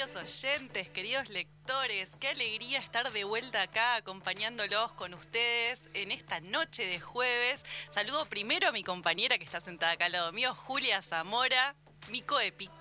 queridos oyentes, queridos lectores. Qué alegría estar de vuelta acá acompañándolos con ustedes en esta noche de jueves. Saludo primero a mi compañera que está sentada acá al lado mío, Julia Zamora mi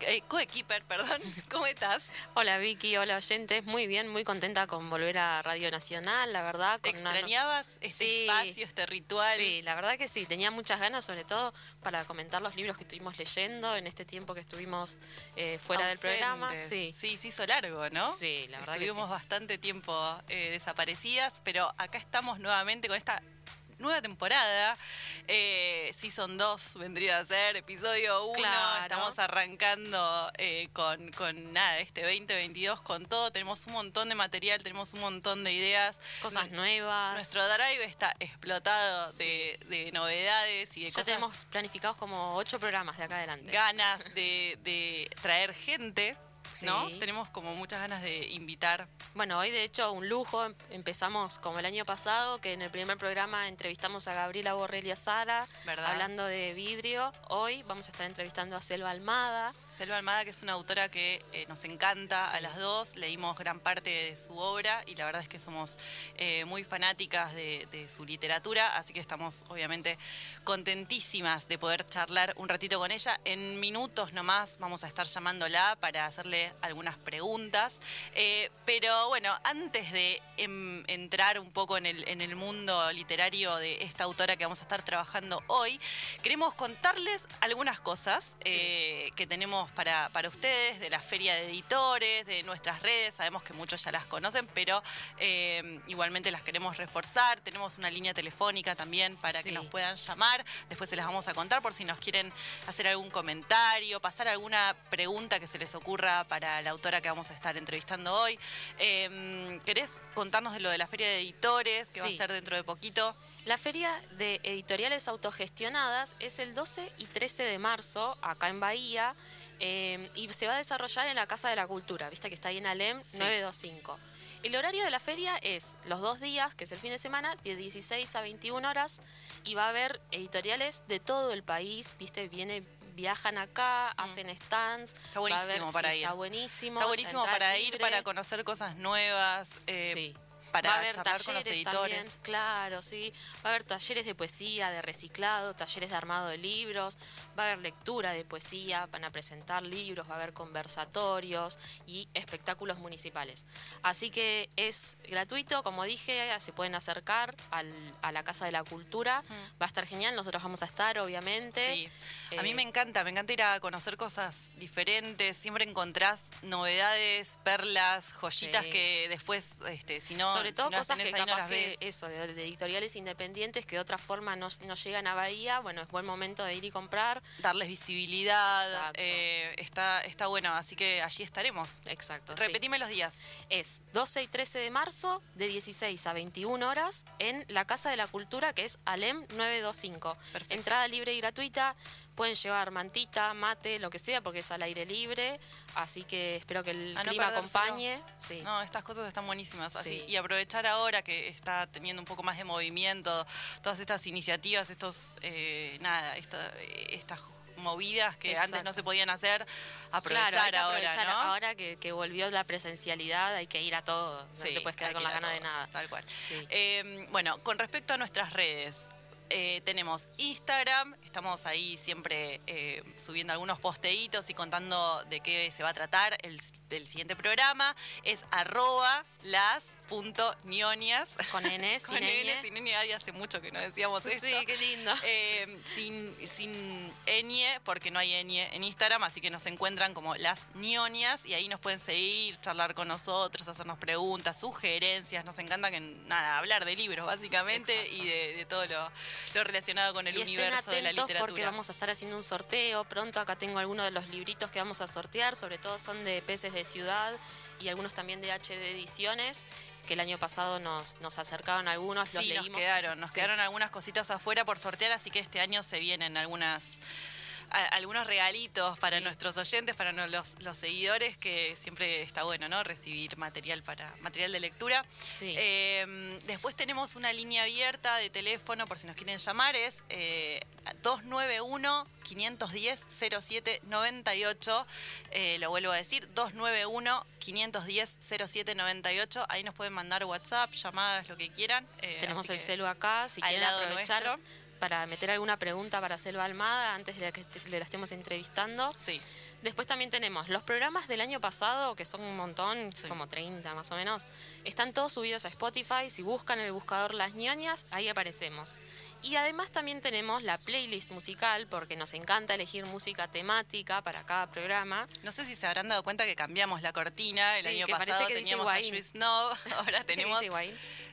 eh, coequiper, perdón. ¿Cómo estás? Hola Vicky, hola oyentes. Muy bien, muy contenta con volver a Radio Nacional, la verdad. ¿Te extrañabas este espacio, este ritual? Sí, la verdad que sí. Tenía muchas ganas, sobre todo para comentar los libros que estuvimos leyendo en este tiempo que estuvimos eh, fuera del programa. Sí. sí, se hizo largo, ¿no? Sí, la verdad Estuvimos que sí. bastante tiempo eh, desaparecidas, pero acá estamos nuevamente con esta nueva temporada. Eh, Season 2 vendría a ser, episodio 1. Estamos arrancando eh, con, con nada, este 2022 con todo. Tenemos un montón de material, tenemos un montón de ideas. Cosas nuevas. Nuestro drive está explotado de, novedades y de ya tenemos planificados como ocho programas de acá adelante. Ganas de, de traer gente ¿no? Tenemos como muchas ganas de invitar. Bueno, hoy de hecho un lujo, em, empezamos como el año pasado, que en el primer programa entrevistamos a Gabriela Borrelia Sara, hablando de vidrio. Hoy vamos a estar entrevistando a Selva Almada. Selva Almada, que es una autora que eh, nos encanta a las dos, leímos gran parte de su obra y la verdad es que somos eh, muy fanáticas de, su literatura, así que estamos obviamente contentísimas de poder charlar un ratito con ella. En minutos nomás vamos a estar llamándola para hacerle algunas preguntas. Eh, pero bueno, antes de em, entrar un poco en el, en el mundo literario de esta autora que vamos a estar trabajando hoy, queremos contarles algunas cosas eh, que tenemos para, para ustedes, de la feria de editores, de nuestras redes. Sabemos que muchos ya las conocen, pero eh, igualmente las queremos reforzar. Tenemos una línea telefónica también para que nos puedan llamar. Después se las vamos a contar por si nos quieren hacer algún comentario, pasar alguna pregunta que se les ocurra para la autora que vamos a estar entrevistando hoy. Em, ¿Querés contarnos de lo de la feria de editores que va a ser dentro de poquito? La feria de editoriales autogestionadas es el 12 y 13 de marzo acá en Bahía em, y se va a desarrollar en la Casa de la Cultura, viste que está ahí en Alem 925. El horario de la feria es los dos días, que es el fin de semana, de 16 a 21 horas, y va a haber editoriales de todo el país, viste, viene viajan acá, mm. hacen stands. Está buenísimo para ir. Está buenísimo. Está buenísimo para ir, para conocer cosas nuevas. Eh, sí para va a haber talleres También, claro, sí. Va a haber talleres de poesía, de reciclado, talleres de armado de libros, va a haber lectura de poesía, van a presentar libros, va a haber conversatorios y espectáculos municipales. Así que es gratuito, como dije, se pueden acercar a la Casa de la Cultura. Va a estar genial, nosotros vamos a estar, obviamente. Sí. A mí eh, me encanta, me encanta ir a conocer cosas diferentes, siempre encontrás novedades, perlas, joyitas que después, este, si no sobre todo cosas que capaz que eso, de, editoriales independientes que de otra forma no, llegan a Bahía, bueno, es buen momento de ir y comprar. Darles visibilidad, eh, está, está bueno, así que allí estaremos. Exacto. Repetime los días. Es 12 y 13 de marzo, de 16 a 21 horas, en la Casa de la Cultura, que es Alem 925. Entrada libre y gratuita, pueden llevar mantita, mate, lo que sea, porque es al aire libre, así que espero que el clima acompañe. Sí. No, estas cosas están buenísimas. Así, y aprovechar ahora que está teniendo un poco más de movimiento, todas estas iniciativas, estos, eh, nada, estas movidas que antes no se podían hacer, aprovechar, ahora. Ahora que, volvió la presencialidad, hay que ir a todo, no te puedes quedar con la gana de nada. Tal cual. Eh, bueno, con respecto a nuestras redes, eh, tenemos Instagram, estamos ahí siempre eh, subiendo algunos posteitos y contando de qué se va a tratar el, siguiente programa. Es arroba las.nionias. Con N, Con N, sin N, hace mucho que no decíamos esto. Sí, qué lindo. Eh, sin, sin Ñ, porque no hay Ñ en Instagram, así que nos encuentran como las Nionias y ahí nos pueden seguir, charlar con nosotros, hacernos preguntas, sugerencias. Nos encanta que nada, hablar de libros básicamente y de todo lo lo relacionado con el universo de la literatura. porque vamos a estar haciendo un sorteo pronto. Acá tengo algunos de los libritos que vamos a sortear, sobre todo son de Peces de Ciudad y algunos también de HD Ediciones, que el año pasado nos, nos acercaron algunos, los leímos. Nos quedaron, nos quedaron algunas cositas afuera por sortear, así que este año se vienen algunas algunos regalitos para nuestros oyentes, para los, seguidores, que siempre está bueno, ¿no? Recibir material para material de lectura. Em, después tenemos una línea abierta de teléfono, por si nos quieren llamar, es 291 510 0798. lo vuelvo a decir, 291 510 0798. Ahí nos pueden mandar WhatsApp, llamadas, lo que quieran. Eh, Tenemos el celu acá, si quieren aprovechar para meter alguna pregunta para Selva Almada antes de que le la estemos entrevistando. Sí. Después también tenemos los programas del año pasado, que son un montón, como 30 más o menos. Están todos subidos a Spotify. Si buscan el buscador Las ñoñas, ahí aparecemos. Y además también tenemos la playlist musical, porque nos encanta elegir música temática para cada programa. No sé si se habrán dado cuenta que cambiamos la cortina. El año pasado teníamos a Snow, ahora tenemos...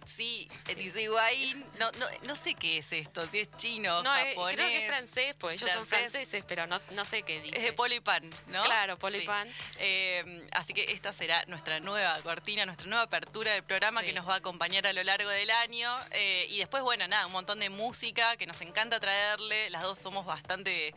Sí, dice Higuaín. No, no, no sé qué es esto, si es chino, no, japonés. Eh, creo que es francés, pues ellos son franceses, pero no, no, sé qué dice. Es de Polipan, ¿no? Claro, Polipan. Eh, así que esta será nuestra nueva cortina, nuestra nueva apertura del programa que nos va a acompañar a lo largo del año. Eh, y después, bueno, nada, un montón de música que nos encanta traerle. Las dos somos bastante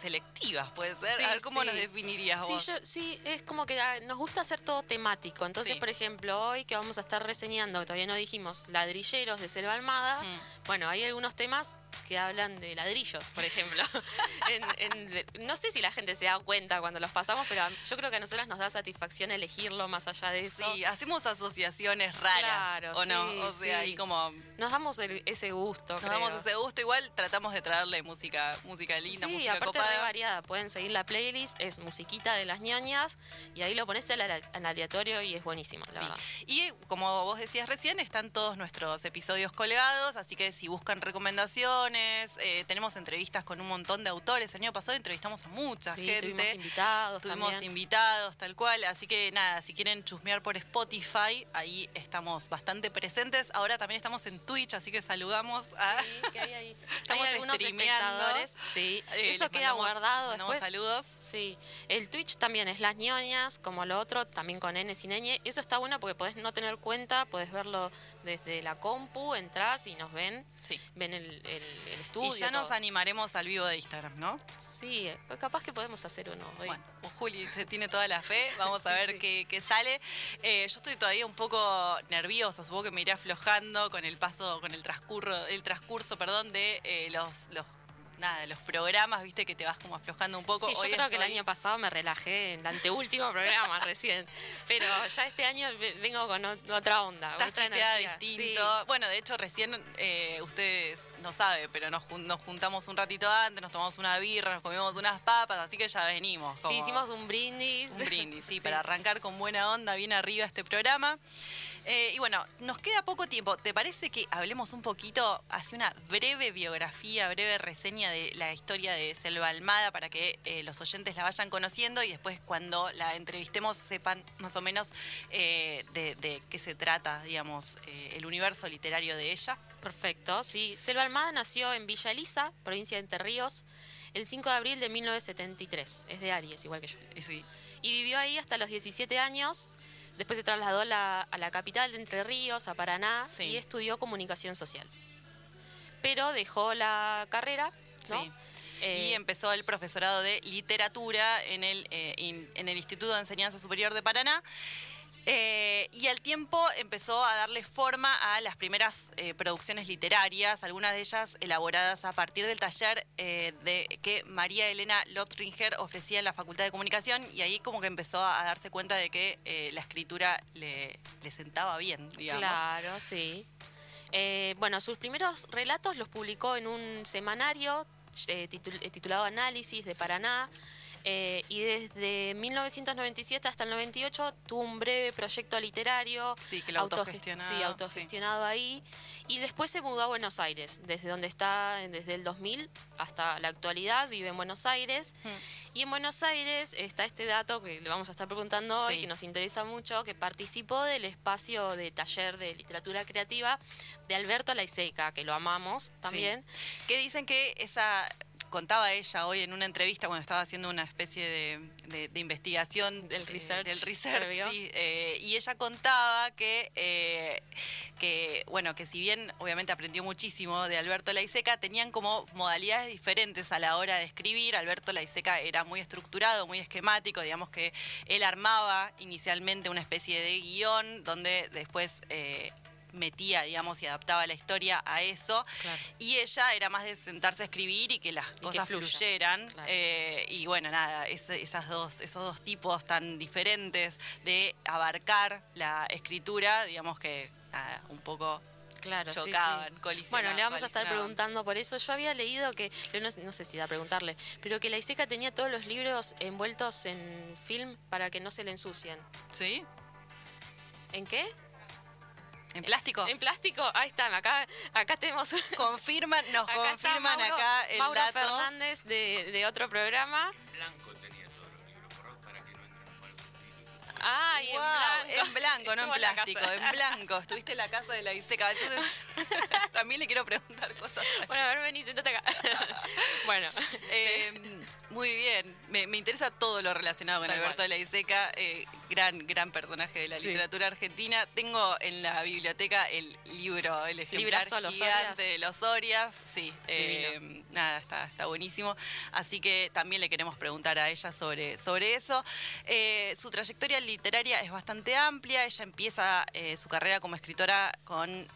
selectivas, puede ser. a ver, ¿cómo nos definirías vos? sí, es como que ah, nos gusta hacer todo temático. Entonces, por ejemplo, hoy que vamos a estar reseñando, que todavía no dijimos, ladrilleros de Selva Almada. Mm. Bueno, hay algunos temas que hablan de ladrillos, por ejemplo. no sé si la gente se da cuenta cuando los pasamos, pero yo creo que a nosotras nos da satisfacción elegirlo más allá de eso. Sí, hacemos asociaciones raras, ¿o no? O sea, ahí como... Nos damos ese gusto, Nos damos ese gusto, igual tratamos de traerle música, música linda, sí, música aparte de variada. Pueden seguir la playlist, es musiquita de las ñoñas, y ahí lo pones al aleatorio y es buenísimo, Y como vos decías recién, están todos nuestros episodios colgados, así que si buscan recomendaciones, eh, tenemos entrevistas con un montón de autores. El año pasado entrevistamos a mucha gente. Tuvimos invitados. Tuvimos invitados, tal cual. Así que nada, si quieren chusmear por Spotify, ahí estamos bastante presentes. Ahora también estamos en Twitch, así que saludamos a. Sí, que hay ahí. Estamos hay algunos espectadores. Sí, eh, eso queda guardado después. saludos. Sí, el Twitch también es las ñoñas, como lo otro, también con N sin ñ. Eso está bueno porque podés no tener cuenta, podés verlo desde la compu, entras y nos ven. Sí. Ven el y ya nos animaremos al vivo de Instagram, ¿no? Sí, capaz que podemos hacer uno. Hoy. Bueno, Juli se tiene toda la fe, vamos a ver Qué, sale. Eh, yo estoy todavía un poco nerviosa, supongo que me iré aflojando con el paso, con el transcurso, el transcurso, perdón, de eh, los, los nada, los programas, viste, que te vas como aflojando un poco. Sí, yo creo que el año pasado me relajé en el anteúltimo programa recién. Pero ya este año vengo con otra onda. Estás otra distinto. Bueno, de hecho, recién eh, ustedes no saben, pero nos, nos, juntamos un ratito antes, nos tomamos una birra, nos comimos unas papas, así que ya venimos. Sí, hicimos un brindis. Un brindis, sí, para arrancar con buena onda, bien arriba este programa. Eh, y bueno, nos queda poco tiempo. ¿Te parece que hablemos un poquito, hace una breve biografía, breve reseña de la historia de Selva Almada para que eh, los oyentes la vayan conociendo y después cuando la entrevistemos sepan más o menos eh, de, qué se trata, digamos, el universo literario de ella? Perfecto, sí. Selva Almada nació en Villa Elisa, provincia de Entre Ríos, el 5 de abril de 1973. Es de Aries, igual que yo. Sí. Y vivió ahí hasta los 17 años Después se trasladó a la, capital de Entre Ríos, a Paraná, y estudió comunicación social. Pero dejó la carrera, ¿no? Sí. y eh, empezó el profesorado de literatura en el, eh, en el Instituto de Enseñanza Superior de Paraná. Eh, y al tiempo empezó a darle forma a las primeras eh, producciones literarias, algunas de ellas elaboradas a partir del taller eh, de que María Elena Lotringer ofrecía en la Facultad de Comunicación y ahí como que empezó a darse cuenta de que la escritura le, le, sentaba bien, digamos. Claro, sí. bueno, sus primeros relatos los publicó en un semanario titulado Análisis de Paraná. Eh, y desde 1997 hasta el 98 tuvo un breve proyecto literario. Sí, que lo autogestionado. Sí, autogestionado ahí. Y después se mudó a Buenos Aires, desde donde está desde el 2000 hasta la actualidad, vive en Buenos Aires. Hmm. Y en Buenos Aires está este dato que le vamos a estar preguntando hoy, que nos interesa mucho, que participó del espacio de taller de literatura creativa de Alberto Laiseca, que lo amamos también. Que dicen que esa contaba ella hoy en una entrevista cuando estaba haciendo una especie de, investigación del research, del research sí, eh, y ella contaba que, eh, que bueno, que si bien obviamente aprendió muchísimo de Alberto Laiseca, tenían como modalidades diferentes a la hora de escribir. Alberto Laiseca era muy estructurado, muy esquemático, digamos que él armaba inicialmente una especie de guion donde después... Eh, metía, digamos, y adaptaba la historia a eso. Y ella era más de sentarse a escribir y que las cosas fluyeran. Eh, y bueno, nada, esas dos, esos dos tipos tan diferentes de abarcar la escritura, digamos que un poco claro, chocaban, Bueno, le vamos a estar preguntando por eso. Yo había leído que, no, sé si da a preguntarle, pero que la Iseca tenía todos los libros envueltos en film para que no se le ensucien. ¿Sí? ¿En qué? ¿En plástico? En plástico, ahí está, acá, acá tenemos... Confirman, nos confirman acá el Mauro Fernández de, de otro programa. Blanco tenía todos los libros para que no entren mal Ah, y en blanco. En blanco, no en plástico, en, blanco. Estuviste en la casa de la Iseca. Entonces, también le quiero preguntar cosas. Bueno, a ver, vení, sentate acá. bueno. Eh, muy bien. Me, interesa todo lo relacionado con Alberto de la Iseca, eh, gran, gran personaje de la literatura argentina. Tengo en la biblioteca el libro, el ejemplar gigante de los Orias. Sí, eh, nada, está, está buenísimo. Así que también le queremos preguntar a ella sobre, sobre eso. Eh, su trayectoria literaria es bastante amplia. Ella empieza su carrera como escritora con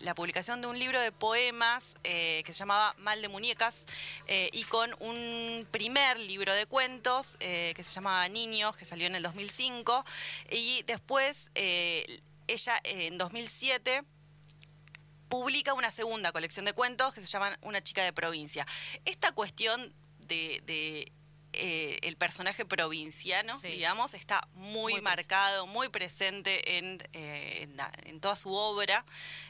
la publicación de un libro de poemas que se llamaba Mal de Muñecas y con un primer libro de cuentos eh, que se llama Niños, que salió en el 2005. Y después eh, ella en 2007 publica una segunda colección de cuentos que se llaman Una chica de provincia. Esta cuestión de, eh, el personaje provinciano, digamos, está muy, marcado, muy presente en, en, toda su obra.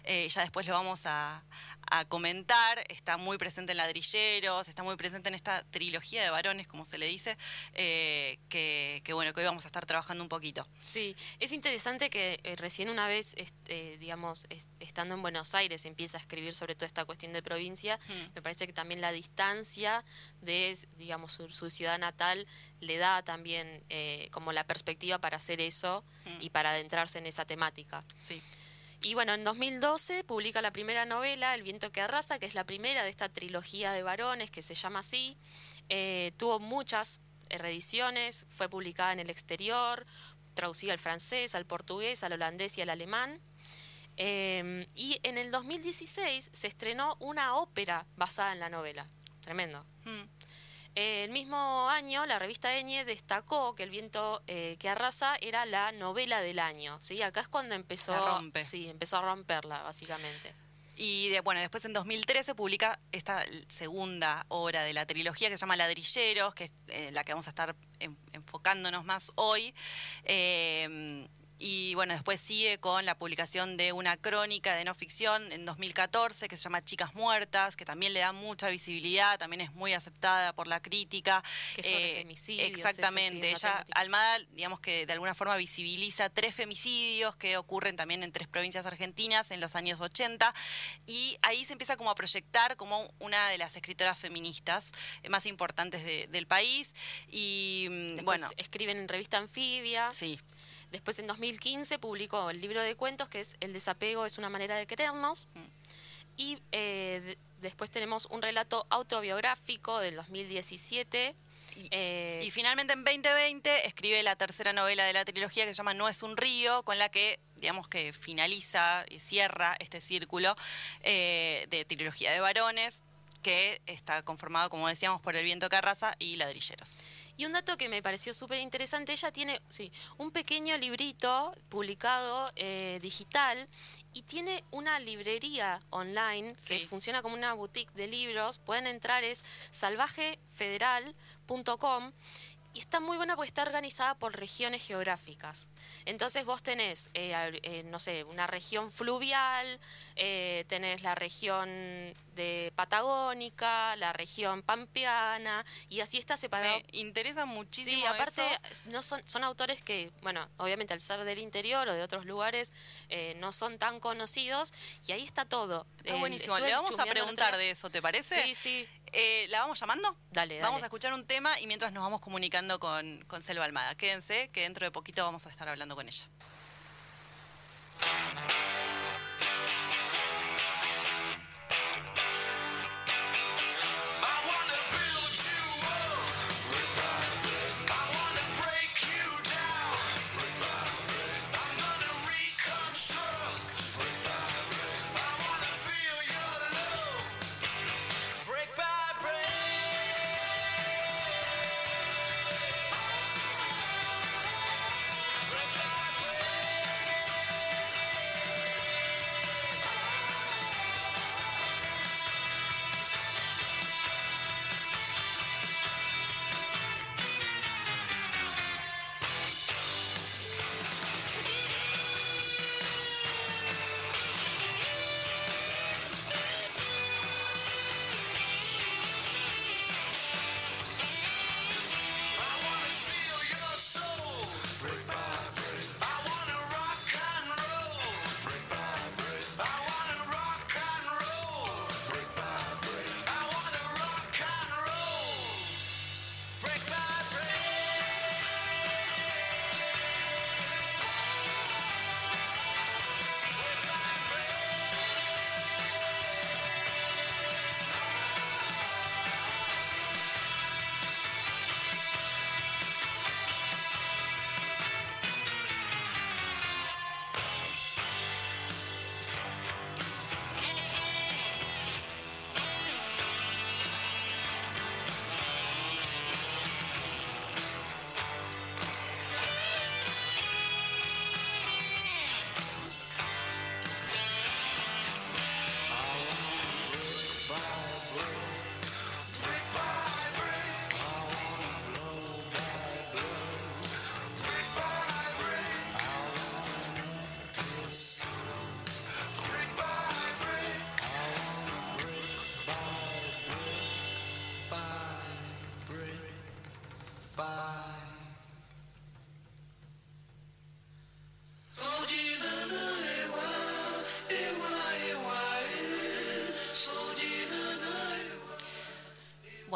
ya después lo vamos a, a comentar. Está muy presente en Ladrilleros, está muy presente en esta trilogía de varones, como se le dice, eh, que, bueno, que hoy vamos a estar trabajando un poquito. Sí, es interesante que eh, recién una vez, este, digamos, estando en Buenos Aires, empieza a escribir sobre toda esta cuestión de provincia. Hmm. Me parece que también la distancia de, digamos, su, ciudad natal le da también eh, como la perspectiva para hacer eso hmm. y para adentrarse en esa temática. Sí. Y bueno, en 2012 publica la primera novela, El viento que arrasa, que es la primera de esta trilogía de varones que se llama así. Eh, tuvo muchas reediciones, fue publicada en el exterior, traducida al francés, al portugués, al holandés y al alemán. Eh, y en el 2016 se estrenó una ópera basada en la novela. Tremendo. Hmm el mismo año, la revista Eñe destacó que El viento eh, que arrasa era la novela del año. ¿sí? Acá es cuando empezó, sí, empezó a romperla, básicamente. Y bueno, después en 2013 publica esta segunda obra de la trilogía que se llama Ladrilleros, que es eh, la que vamos a estar enfocándonos más hoy. Eh, y bueno, después sigue con la publicación de una crónica de no ficción en 2014 que se llama Chicas Muertas, que también le da mucha visibilidad, también es muy aceptada por la crítica. Que son eh, femicidios. Exactamente. Ella, Almada, digamos que de alguna forma visibiliza tres femicidios que ocurren también en tres provincias argentinas en los años 80. Y ahí se empieza como a proyectar como una de las escritoras feministas más importantes del país. Y mm, bueno. Escriben en revista Anfibia. Sí. Después en 2015 publicó el libro de cuentos que es El desapego es una manera de querernos. Mm. Y eh, después tenemos un relato autobiográfico del 2017. Eh, y, finalmente en 2020 escribe la tercera novela de la trilogía que se llama No es un río, con la que digamos que finaliza y cierra este círculo eh, de trilogía de varones que está conformado, como decíamos, por El viento que arrasa y Ladrilleros. Y un dato que me pareció súper interesante, ella tiene sí, un pequeño librito publicado eh, digital y tiene una librería online que funciona como una boutique de libros. Pueden entrar, es salvajefederal.com y está muy buena porque está organizada por regiones geográficas. Entonces vos tenés, eh, eh, no sé, una región fluvial, eh, tenés la región de Patagónica, la región pampeana, y así está separado. Me interesa muchísimo. Sí, aparte no son, son autores que, bueno, obviamente al ser del interior o de otros lugares, no son tan conocidos, y ahí está todo. Está buenísimo. Le vamos a preguntar de eso, ¿te parece? Sí, sí. Eh, ¿La vamos llamando? Dale, dale. Vamos a escuchar un tema y mientras nos vamos comunicando con, con Selva Almada. Quédense, que dentro de poquito vamos a estar hablando con ella.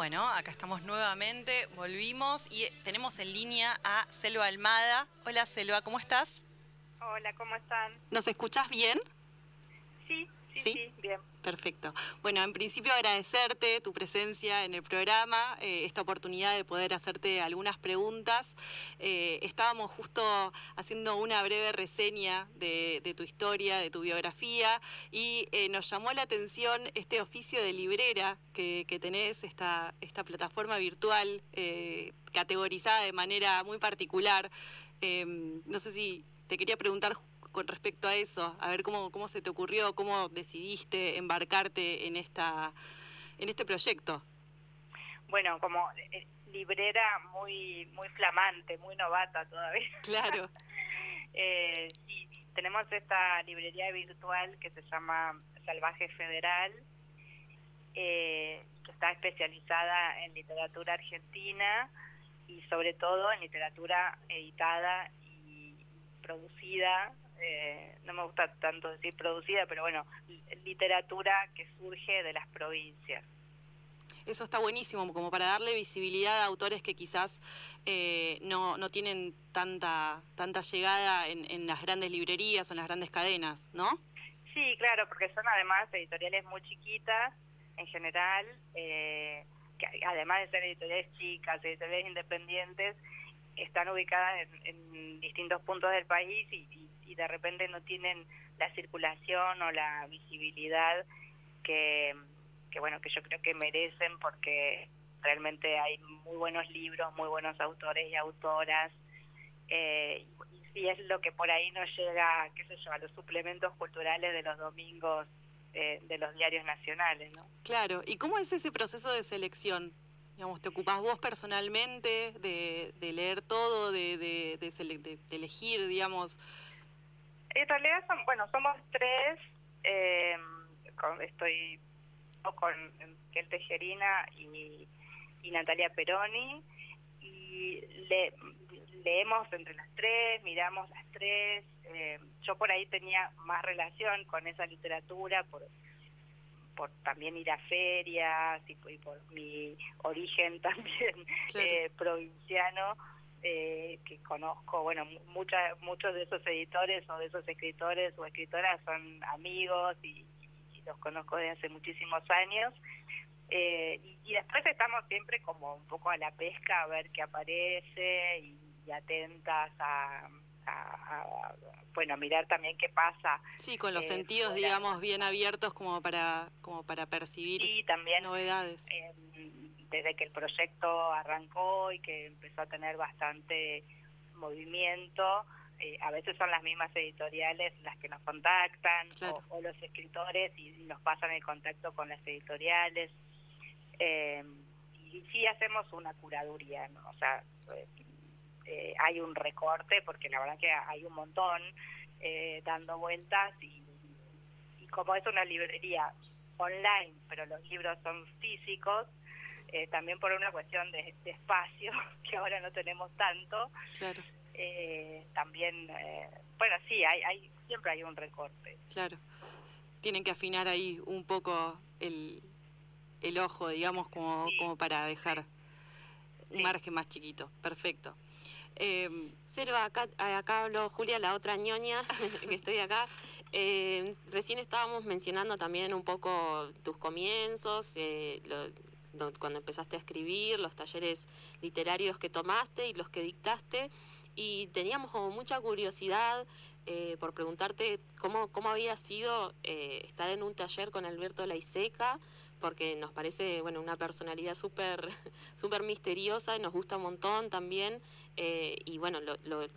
Bueno, acá estamos nuevamente, volvimos y tenemos en línea a Selva Almada. Hola Selva, ¿cómo estás? Hola, ¿cómo están? ¿Nos escuchás bien? Sí, sí, ¿Sí? sí. Perfecto. Bueno, en principio agradecerte tu presencia en el programa, eh, esta oportunidad de poder hacerte algunas preguntas. Eh, estábamos justo haciendo una breve reseña de, tu historia, de tu biografía, y eh, nos llamó la atención este oficio de librera que, que tenés, esta, esta plataforma virtual categorizada de manera muy particular. No sé si te quería preguntar con respecto a eso, a ver cómo, cómo se te ocurrió, cómo decidiste embarcarte en esta en este proyecto. Bueno, como eh, librera muy muy flamante, muy novata todavía. Claro, Eh, sí, tenemos esta librería virtual que se llama Salvaje Federal, eh, que está especializada en literatura argentina y sobre todo en literatura editada y producida. Eh, no me gusta tanto decir producida, pero bueno, li- literatura que surge de las provincias. eso está buenísimo, como para darle visibilidad a autores que quizás eh, no, no tienen tanta tanta llegada en, en las grandes librerías o en las grandes cadenas, ¿no? Sí, claro, porque son además editoriales muy chiquitas en general, eh, que además de ser editoriales chicas, editoriales independientes, están ubicadas en, en distintos puntos del país y, y- y de repente no tienen la circulación o la visibilidad que, bueno que yo creo que merecen porque realmente hay muy buenos libros, muy buenos autores y autoras eh, y, y es lo que por ahí nos llega, qué sé yo, a los suplementos culturales de los domingos eh, de los diarios nacionales, ¿no? Claro, ¿y cómo es ese proceso de selección? Digamos, ¿te ocupás vos personalmente de, de leer todo, de, de, de- de elegir, digamos? En realidad, son, bueno, somos tres. eh, con- estoy con Kel Tejerina y, y Natalia Peroni. Y le, leemos entre las tres, miramos las tres. eh, yo por ahí tenía más relación con esa literatura por por también ir a ferias y, por- y por mi origen también Claro. eh, provinciano eh, que conozco, bueno, mu- mucha- muchos de esos editores o de esos escritores o escritoras son amigos y, y los conozco desde hace muchísimos años. Eh, y, y después estamos siempre como un poco a la pesca a ver qué aparece y, y atentas a, a- a- bueno, a mirar también qué pasa. Sí, con los Eh, sentidos, digamos, bien abiertos como para, como para percibir Y también novedades. Desde que el proyecto arrancó y que empezó a tener bastante movimiento, eh, a veces son las mismas editoriales las que nos contactan Claro. o, o los escritores y nos pasan el contacto con las editoriales. Eh, y sí hacemos una curaduría, ¿no? o sea, eh, eh, hay un recorte porque la verdad que hay un montón eh, dando vueltas y, y como es una librería online, pero los libros son físicos, eh, también por una cuestión de, de espacio, que ahora no tenemos tanto, Claro, eh, también, eh, bueno, sí, hay, hay siempre hay un recorte. claro. Tienen que afinar ahí un poco el, el ojo, digamos, como, Sí. como para dejar un Sí. margen más chiquito. Perfecto. Em, Selva, acá, acá habló Julia, la otra ñoña, que estoy acá. Eh, recién estábamos mencionando también un poco tus comienzos, eh, lo- cuando empezaste a escribir, los talleres literarios que tomaste y los que dictaste. Y teníamos como mucha curiosidad eh, por preguntarte cómo, cómo había sido eh, estar en un taller con Alberto Laiseca, porque nos parece bueno una personalidad súper súper misteriosa y nos gusta un montón también. Eh, y bueno, lo, lo-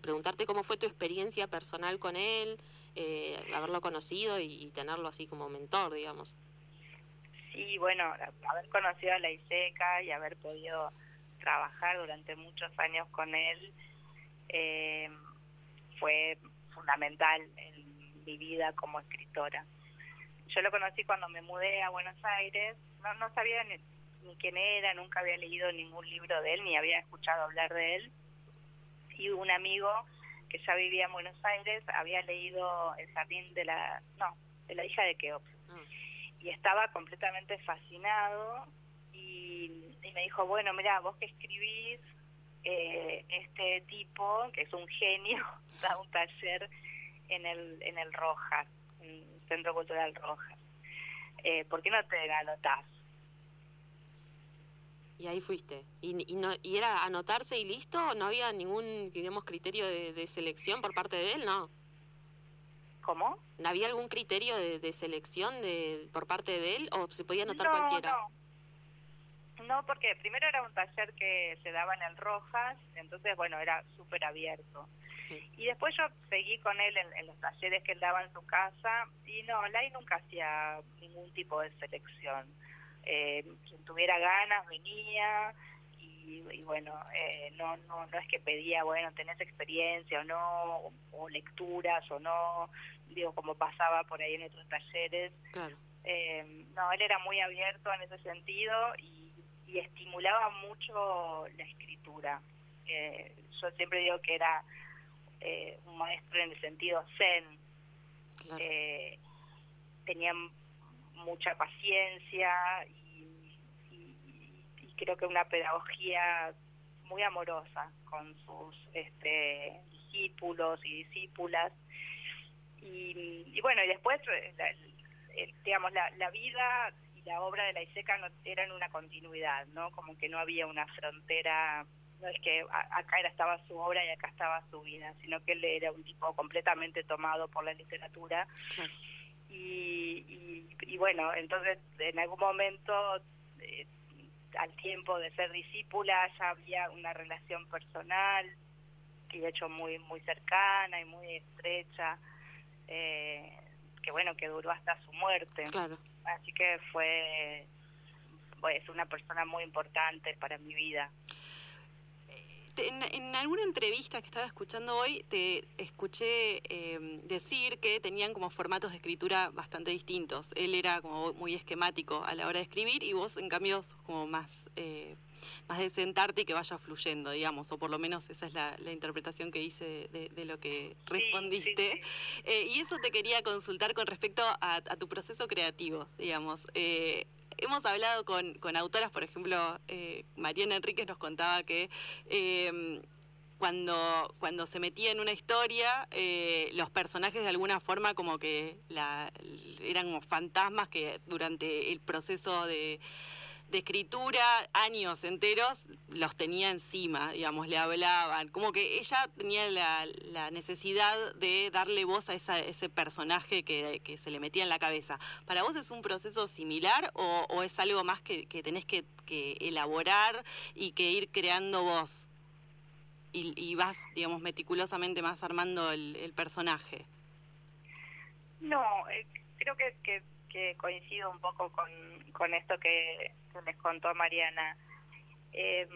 preguntarte cómo fue tu experiencia personal con él, eh, haberlo conocido y, y tenerlo así como mentor, digamos. Sí, bueno, haber conocido a la ISECA y haber podido trabajar durante muchos años con él eh, fue fundamental en mi vida como escritora. Yo lo conocí cuando me mudé a Buenos Aires, no, no sabía ni, ni quién era, nunca había leído ningún libro de él, ni había escuchado hablar de él. Y un amigo que ya vivía en Buenos Aires había leído El jardín de la... no, de la hija de Keops Ah. Y estaba completamente fascinado y, me dijo, bueno, mira, vos que escribís, eh, este tipo, que es un genio, da un taller en el, en el Rojas, en el Centro Cultural Rojas. Eh, ¿Por qué no te anotás? Y ahí fuiste. ¿Y, y, no, ¿Y era anotarse y listo? ¿No había ningún, digamos, criterio de selección por parte de él? No. ¿Cómo? ¿Había algún criterio de, de selección de por parte de él o se podía anotar no, cualquiera? No. no, porque primero era un taller que se daba en el Rojas, entonces, bueno, era súper abierto. Sí. Y después yo seguí con él en, en, los talleres que él daba en su casa y no, Lai nunca hacía ningún tipo de selección. Eh, quien tuviera ganas venía y, y bueno, eh, no, no, no es que pedía, bueno, tenés experiencia o no, o, o, lecturas o no, digo, como pasaba por ahí en otros talleres. Claro. Eh, no, él era muy abierto en ese sentido y, y estimulaba mucho la escritura. Eh, yo siempre digo que era eh, un maestro en el sentido zen. Claro. Eh, tenía mucha paciencia y, creo que una pedagogía muy amorosa con sus este, discípulos y discípulas. Y, y bueno, y después, la, el, digamos, la, la vida y la obra de la ISECA no, eran una continuidad, ¿no? Como que no había una frontera no es que acá era, estaba su obra y acá estaba su vida, sino que él era un tipo completamente tomado por la literatura. Sí. Y, y, y, bueno, entonces en algún momento, eh, al tiempo de ser discípula, ya había una relación personal que he hecho muy muy cercana y muy estrecha, eh, que bueno, que duró hasta su muerte. Claro. Así que fue, pues, una persona muy importante para mi vida en, en, alguna entrevista que estaba escuchando hoy, te escuché eh, decir que tenían como formatos de escritura bastante distintos. Él era como muy esquemático a la hora de escribir y vos, en cambio, sos como más, eh, más de sentarte y que vaya fluyendo, digamos, o por lo menos esa es la, la interpretación que hice de, de, lo que respondiste. Sí, sí, sí. Eh, y eso te quería consultar con respecto a, a tu proceso creativo, digamos hemos hablado con, con autoras, por ejemplo, eh, Mariana Enríquez nos contaba que eh, cuando, cuando se metía en una historia, eh, los personajes de alguna forma como que la, eran como fantasmas que durante el proceso de de escritura, años enteros, los tenía encima, digamos, le hablaban. Como que ella tenía la, la necesidad de darle voz a esa, ese personaje que, se le metía en la cabeza. ¿Para vos es un proceso similar o, es algo más que, tenés que, elaborar y que ir creando vos? Y, y vas, digamos, meticulosamente más armando el, el personaje. No, eh, creo que, que, coincido un poco con, con esto que, que les contó Mariana. Eh,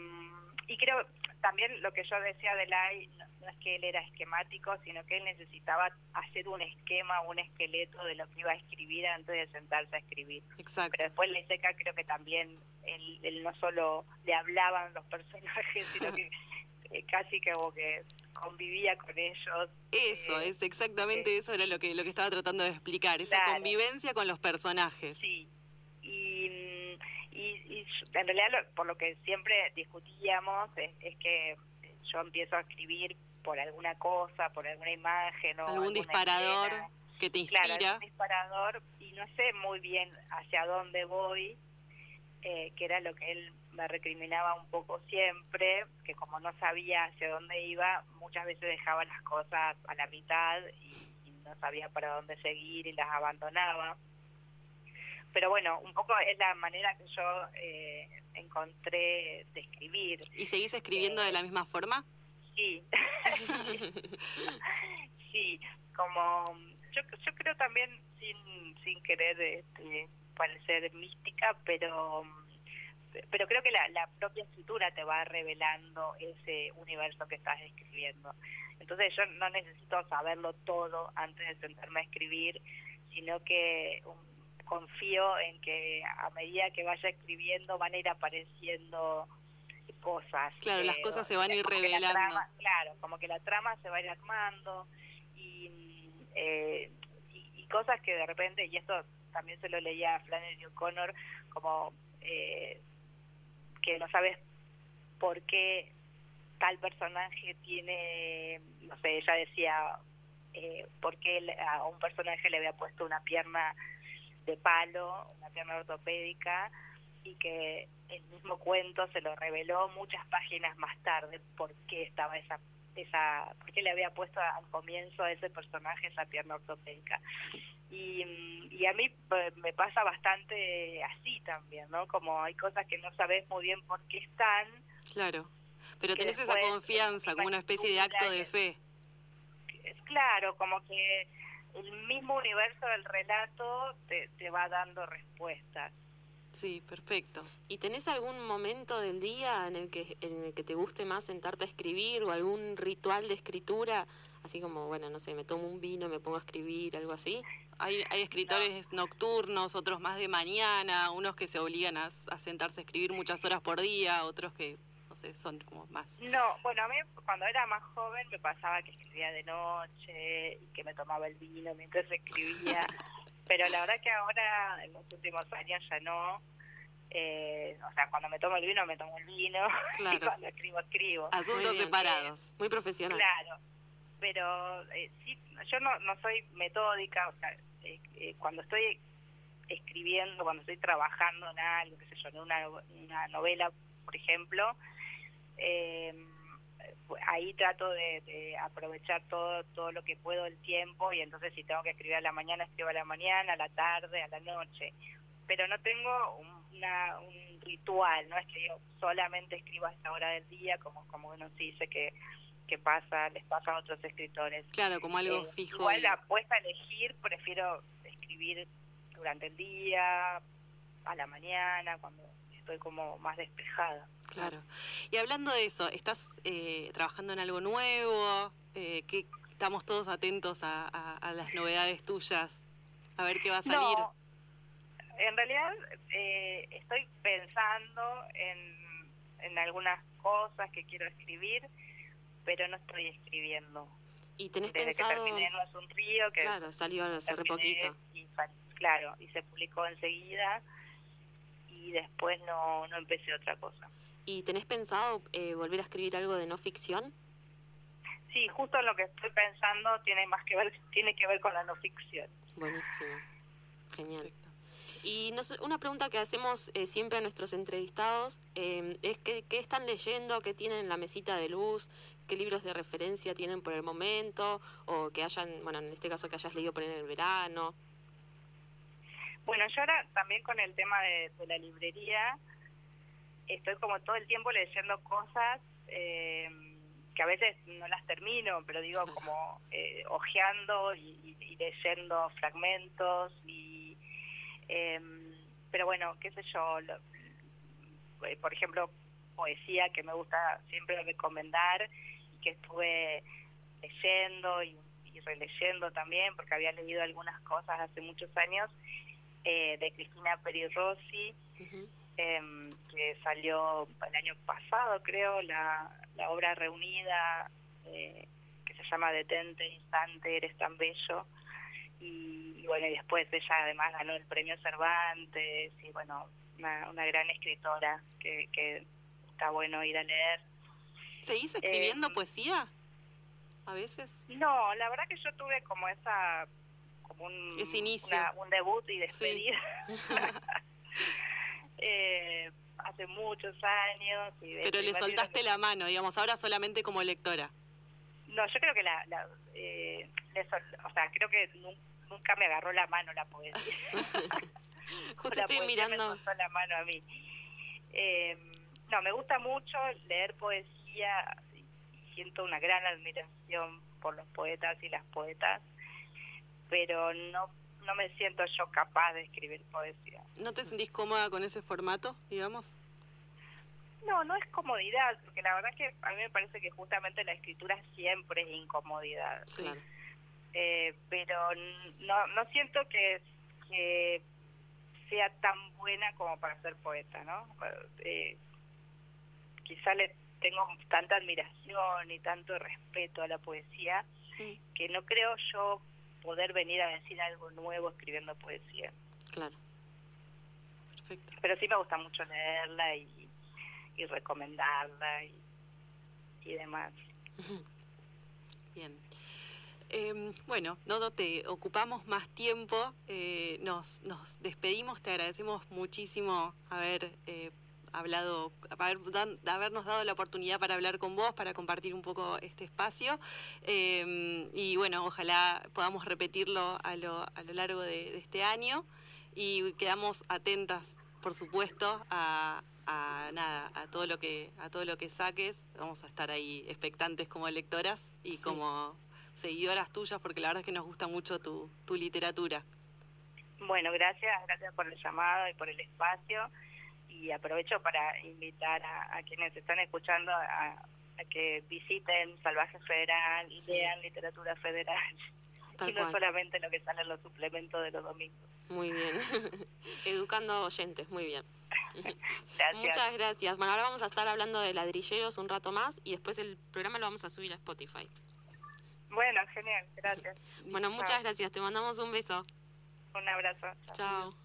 y creo también lo que yo decía de Lai, no, no, es que él era esquemático, sino que él necesitaba hacer un esquema, un esqueleto de lo que iba a escribir antes de sentarse a escribir. Exacto. Pero después la Seca creo que también él, él, no solo le hablaban los personajes, sino que eh, casi que como que convivía con ellos. Eso, eh, es exactamente eh, eso era lo que lo que estaba tratando de explicar, esa claro. convivencia con los personajes. Sí. Y, y, y en realidad lo, por lo que siempre discutíamos es, es, que yo empiezo a escribir por alguna cosa, por alguna imagen o algún disparador escena. que te inspira. Claro, algún disparador y no sé muy bien hacia dónde voy, eh, que era lo que él me recriminaba un poco siempre, que como no sabía hacia dónde iba, muchas veces dejaba las cosas a la mitad y, y no sabía para dónde seguir y las abandonaba. Pero bueno, un poco es la manera que yo eh, encontré de escribir. ¿Y seguís escribiendo eh, de la misma forma? Sí. sí, como yo, yo creo también sin, sin querer este, parecer mística, pero pero creo que la, la propia escritura te va revelando ese universo que estás escribiendo. Entonces yo no necesito saberlo todo antes de sentarme a escribir, sino que um, confío en que a medida que vaya escribiendo van a ir apareciendo cosas. Claro, las cosas se van a ir revelando. Trama, claro, como que la trama se va a ir armando y, eh, y, y, cosas que de repente, y esto también se lo leía a Flannery O'Connor, como... Eh, que no sabes por qué tal personaje tiene, no sé, ella decía, eh, por qué a un personaje le había puesto una pierna de palo, una pierna ortopédica, y que el mismo cuento se lo reveló muchas páginas más tarde por qué estaba esa esa por qué le había puesto al comienzo a ese personaje esa pierna ortopédica y, y a mí eh, me pasa bastante así también no como hay cosas que no sabes muy bien por qué están Claro. Pero tenés esa confianza, eh, como una especie de acto de fe. es claro, como que el mismo universo del relato te, te va dando respuestas. Sí, perfecto. ¿Y tenés algún momento del día en el que en el que te guste más sentarte a escribir o algún ritual de escritura? Así como, bueno, no sé, me tomo un vino, me pongo a escribir, algo así. Hay, hay escritores nocturnos, otros más de mañana, unos que se obligan a, a sentarse a escribir muchas horas por día, otros que, no sé, son como más. No, bueno, a mí cuando era más joven me pasaba que escribía de noche y que me tomaba el vino mientras escribía, pero la verdad que ahora, en los últimos años ya no. Eh, o sea, cuando me tomo el vino, me tomo el vino, y Claro. cuando escribo, escribo. Asuntos separados. Muy profesional. Claro, pero eh, sí, yo no, no soy metódica, o sea, eh, eh, cuando estoy escribiendo, cuando estoy trabajando en algo, qué sé yo, en una, una novela, por ejemplo, eh, ahí trato de, de aprovechar todo todo lo que puedo el tiempo y entonces si tengo que escribir a la mañana, escribo a la mañana, a la tarde, a la noche. Pero no tengo un, una, un ritual, no es que yo solamente escribo a esta hora del día, como, como uno sí dice que, que pasa, les pasa a otros escritores. Claro, como algo Eh, fijo. Igual la apuesta a elegir, prefiero escribir durante el día, a la mañana, cuando estoy como más despejada. Claro. Y hablando de eso, ¿estás eh, trabajando en algo nuevo? Eh, que estamos todos atentos a, a- a las novedades tuyas, a ver qué va a salir. No, en realidad eh, estoy pensando en, en algunas cosas que quiero escribir, pero no estoy escribiendo. ¿Y tenés Desde pensado...? que terminé No es un río, que Claro, salió hace re poquito. y claro, y se publicó enseguida y después no, no empecé otra cosa. ¿Y tenés pensado eh, volver a escribir algo de no ficción? Sí, justo lo que estoy pensando tiene más que ver tiene que ver con la no ficción. Buenísimo. Genial. Perfecto. Y nos- una pregunta que hacemos eh, siempre a nuestros entrevistados eh, es que, qué están leyendo, qué tienen en la mesita de luz, qué libros de referencia tienen por el momento, o que hayan, bueno, en este caso que hayas leído por en el verano. Bueno, yo ahora también con el tema de, de la librería estoy como todo el tiempo leyendo cosas eh, que a veces no las termino, pero digo como eh, ojeando y, y- y leyendo fragmentos y em, pero bueno, qué sé yo, lo- eh, por ejemplo, poesía que me gusta siempre recomendar y que estuve leyendo y, y releyendo también porque había leído algunas cosas hace muchos años eh, de Cristina Peri Rossi. Em, que salió el año pasado, creo, la, la obra reunida eh, que se llama Detente, Instante, Eres tan Bello. Y, y bueno, y después ella además ganó el premio Cervantes y bueno, una, una gran escritora que, que está bueno ir a leer. ¿Seguís escribiendo Eh, poesía? A veces. No, la verdad que yo tuve como esa como un, Ese inicio. una- un debut y despedida eh, hace muchos años. Y de Pero le soltaste que- la mano, digamos, ahora solamente como lectora. No, yo creo que la, la eh, le sol- o sea, creo que nu- nunca me agarró la mano la poesía. Justo La estoy poesía mirando, soltó la mano a mí. Eh, no, me gusta mucho leer poesía y siento una gran admiración por los poetas y las poetas, pero no no me siento yo capaz de escribir poesía. ¿No te sentís cómoda con ese formato, digamos? No, no es comodidad, porque la verdad que a mí me parece que justamente la escritura siempre es incomodidad. Sí. Claro. eh, pero no, no siento que, que sea tan buena como para ser poeta, ¿no? Eh, quizá le tengo tanta admiración y tanto respeto a la poesía Mm, que no creo yo poder venir a decir algo nuevo escribiendo poesía. claro. Perfecto. Pero sí me gusta mucho leerla y, y recomendarla y, y demás. Bien. Eh, bueno, no te ocupamos más tiempo, eh, nos, nos despedimos, te agradecemos muchísimo haber eh, hablado, haber, dan- habernos dado la oportunidad para hablar con vos, para compartir un poco este espacio. Eh, y bueno, ojalá podamos repetirlo a lo, a lo largo de, de este año y quedamos atentas, por supuesto, a, a nada, a todo lo que, a todo lo que saques. Vamos a estar ahí expectantes como lectoras y Sí. como seguidoras tuyas, porque la verdad es que nos gusta mucho tu, tu literatura. Bueno, gracias, gracias por el llamado y por el espacio. Y aprovecho para invitar a, a quienes están escuchando a, a que visiten Salvaje Federal y Sí. lean literatura federal. Tal y no cual. solamente lo que sale en los suplementos de los domingos. Muy bien. Educando oyentes, muy bien. Gracias. Muchas gracias. Bueno, ahora vamos a estar hablando de ladrilleros un rato más y después el programa lo vamos a subir a Spotify. Bueno, genial, gracias. Bueno, muchas Chao. gracias. Te mandamos un beso. Un abrazo. Chao. Chao.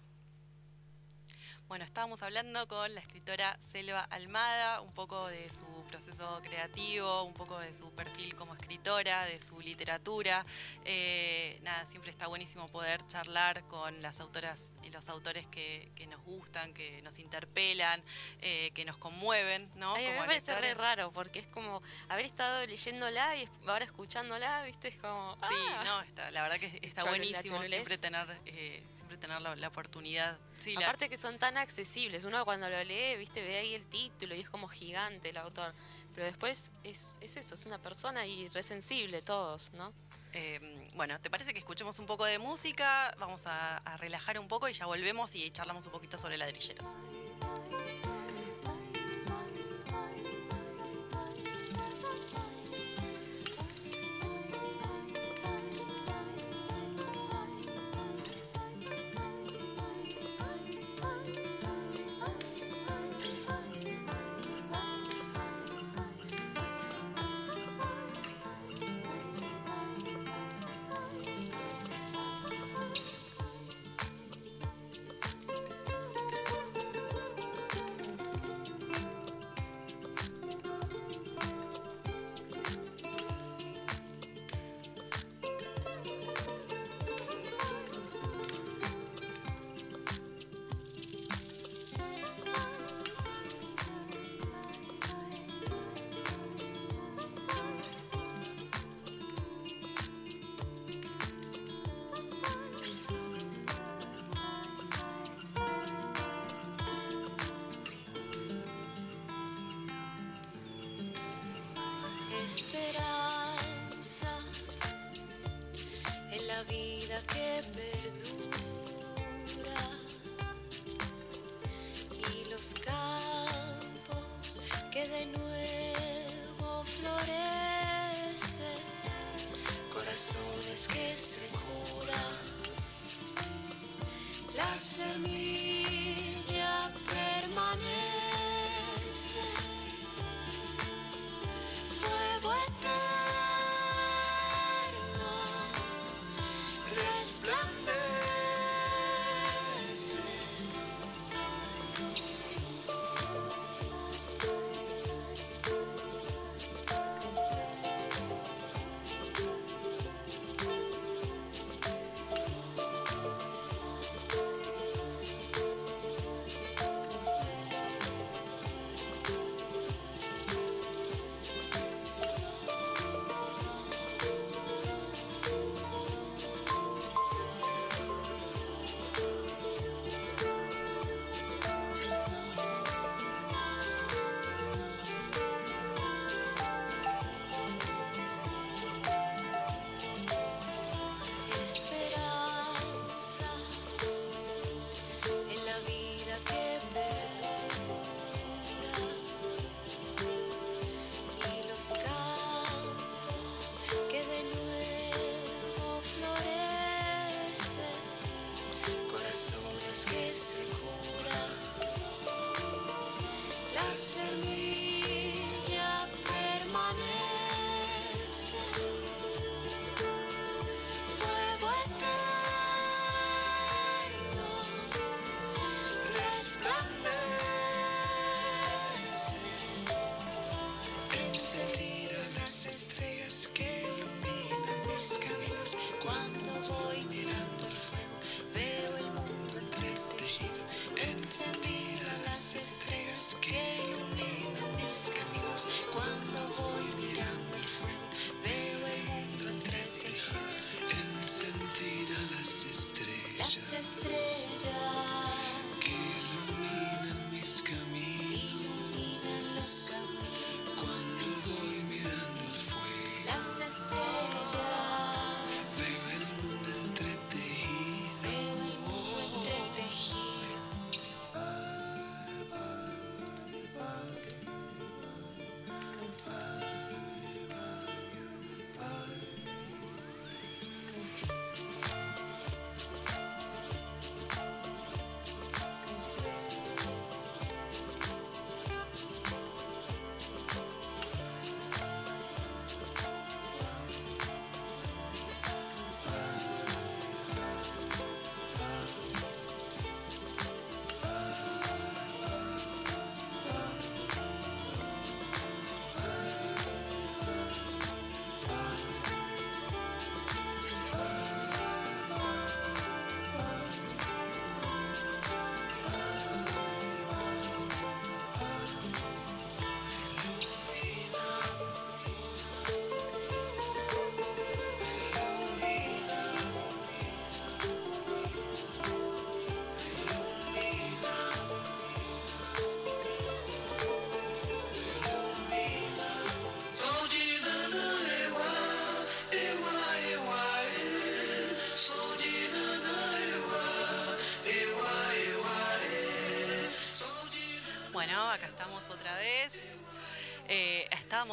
Bueno, estábamos hablando con la escritora Selva Almada, un poco de su proceso creativo, un poco de su perfil como escritora, de su literatura. Eh, nada, siempre está buenísimo poder charlar con las autoras y los autores que, que nos gustan, que nos interpelan, eh, que nos conmueven, ¿no? Ay, a mí Como me parece re raro porque es como haber estado leyéndola y ahora escuchándola, ¿viste? Es como. Sí, ah. no, está, la verdad que está buenísimo siempre tener, eh, siempre tener la, la oportunidad. Sí, la- Aparte que son tan accesibles, uno cuando lo lee, viste, ve ahí el título y es como gigante el autor, pero después es, es eso, es una persona y re sensible todos, ¿no? Eh, bueno, ¿te parece que escuchemos un poco de música? Vamos a, a relajar un poco y ya volvemos y charlamos un poquito sobre ladrilleros.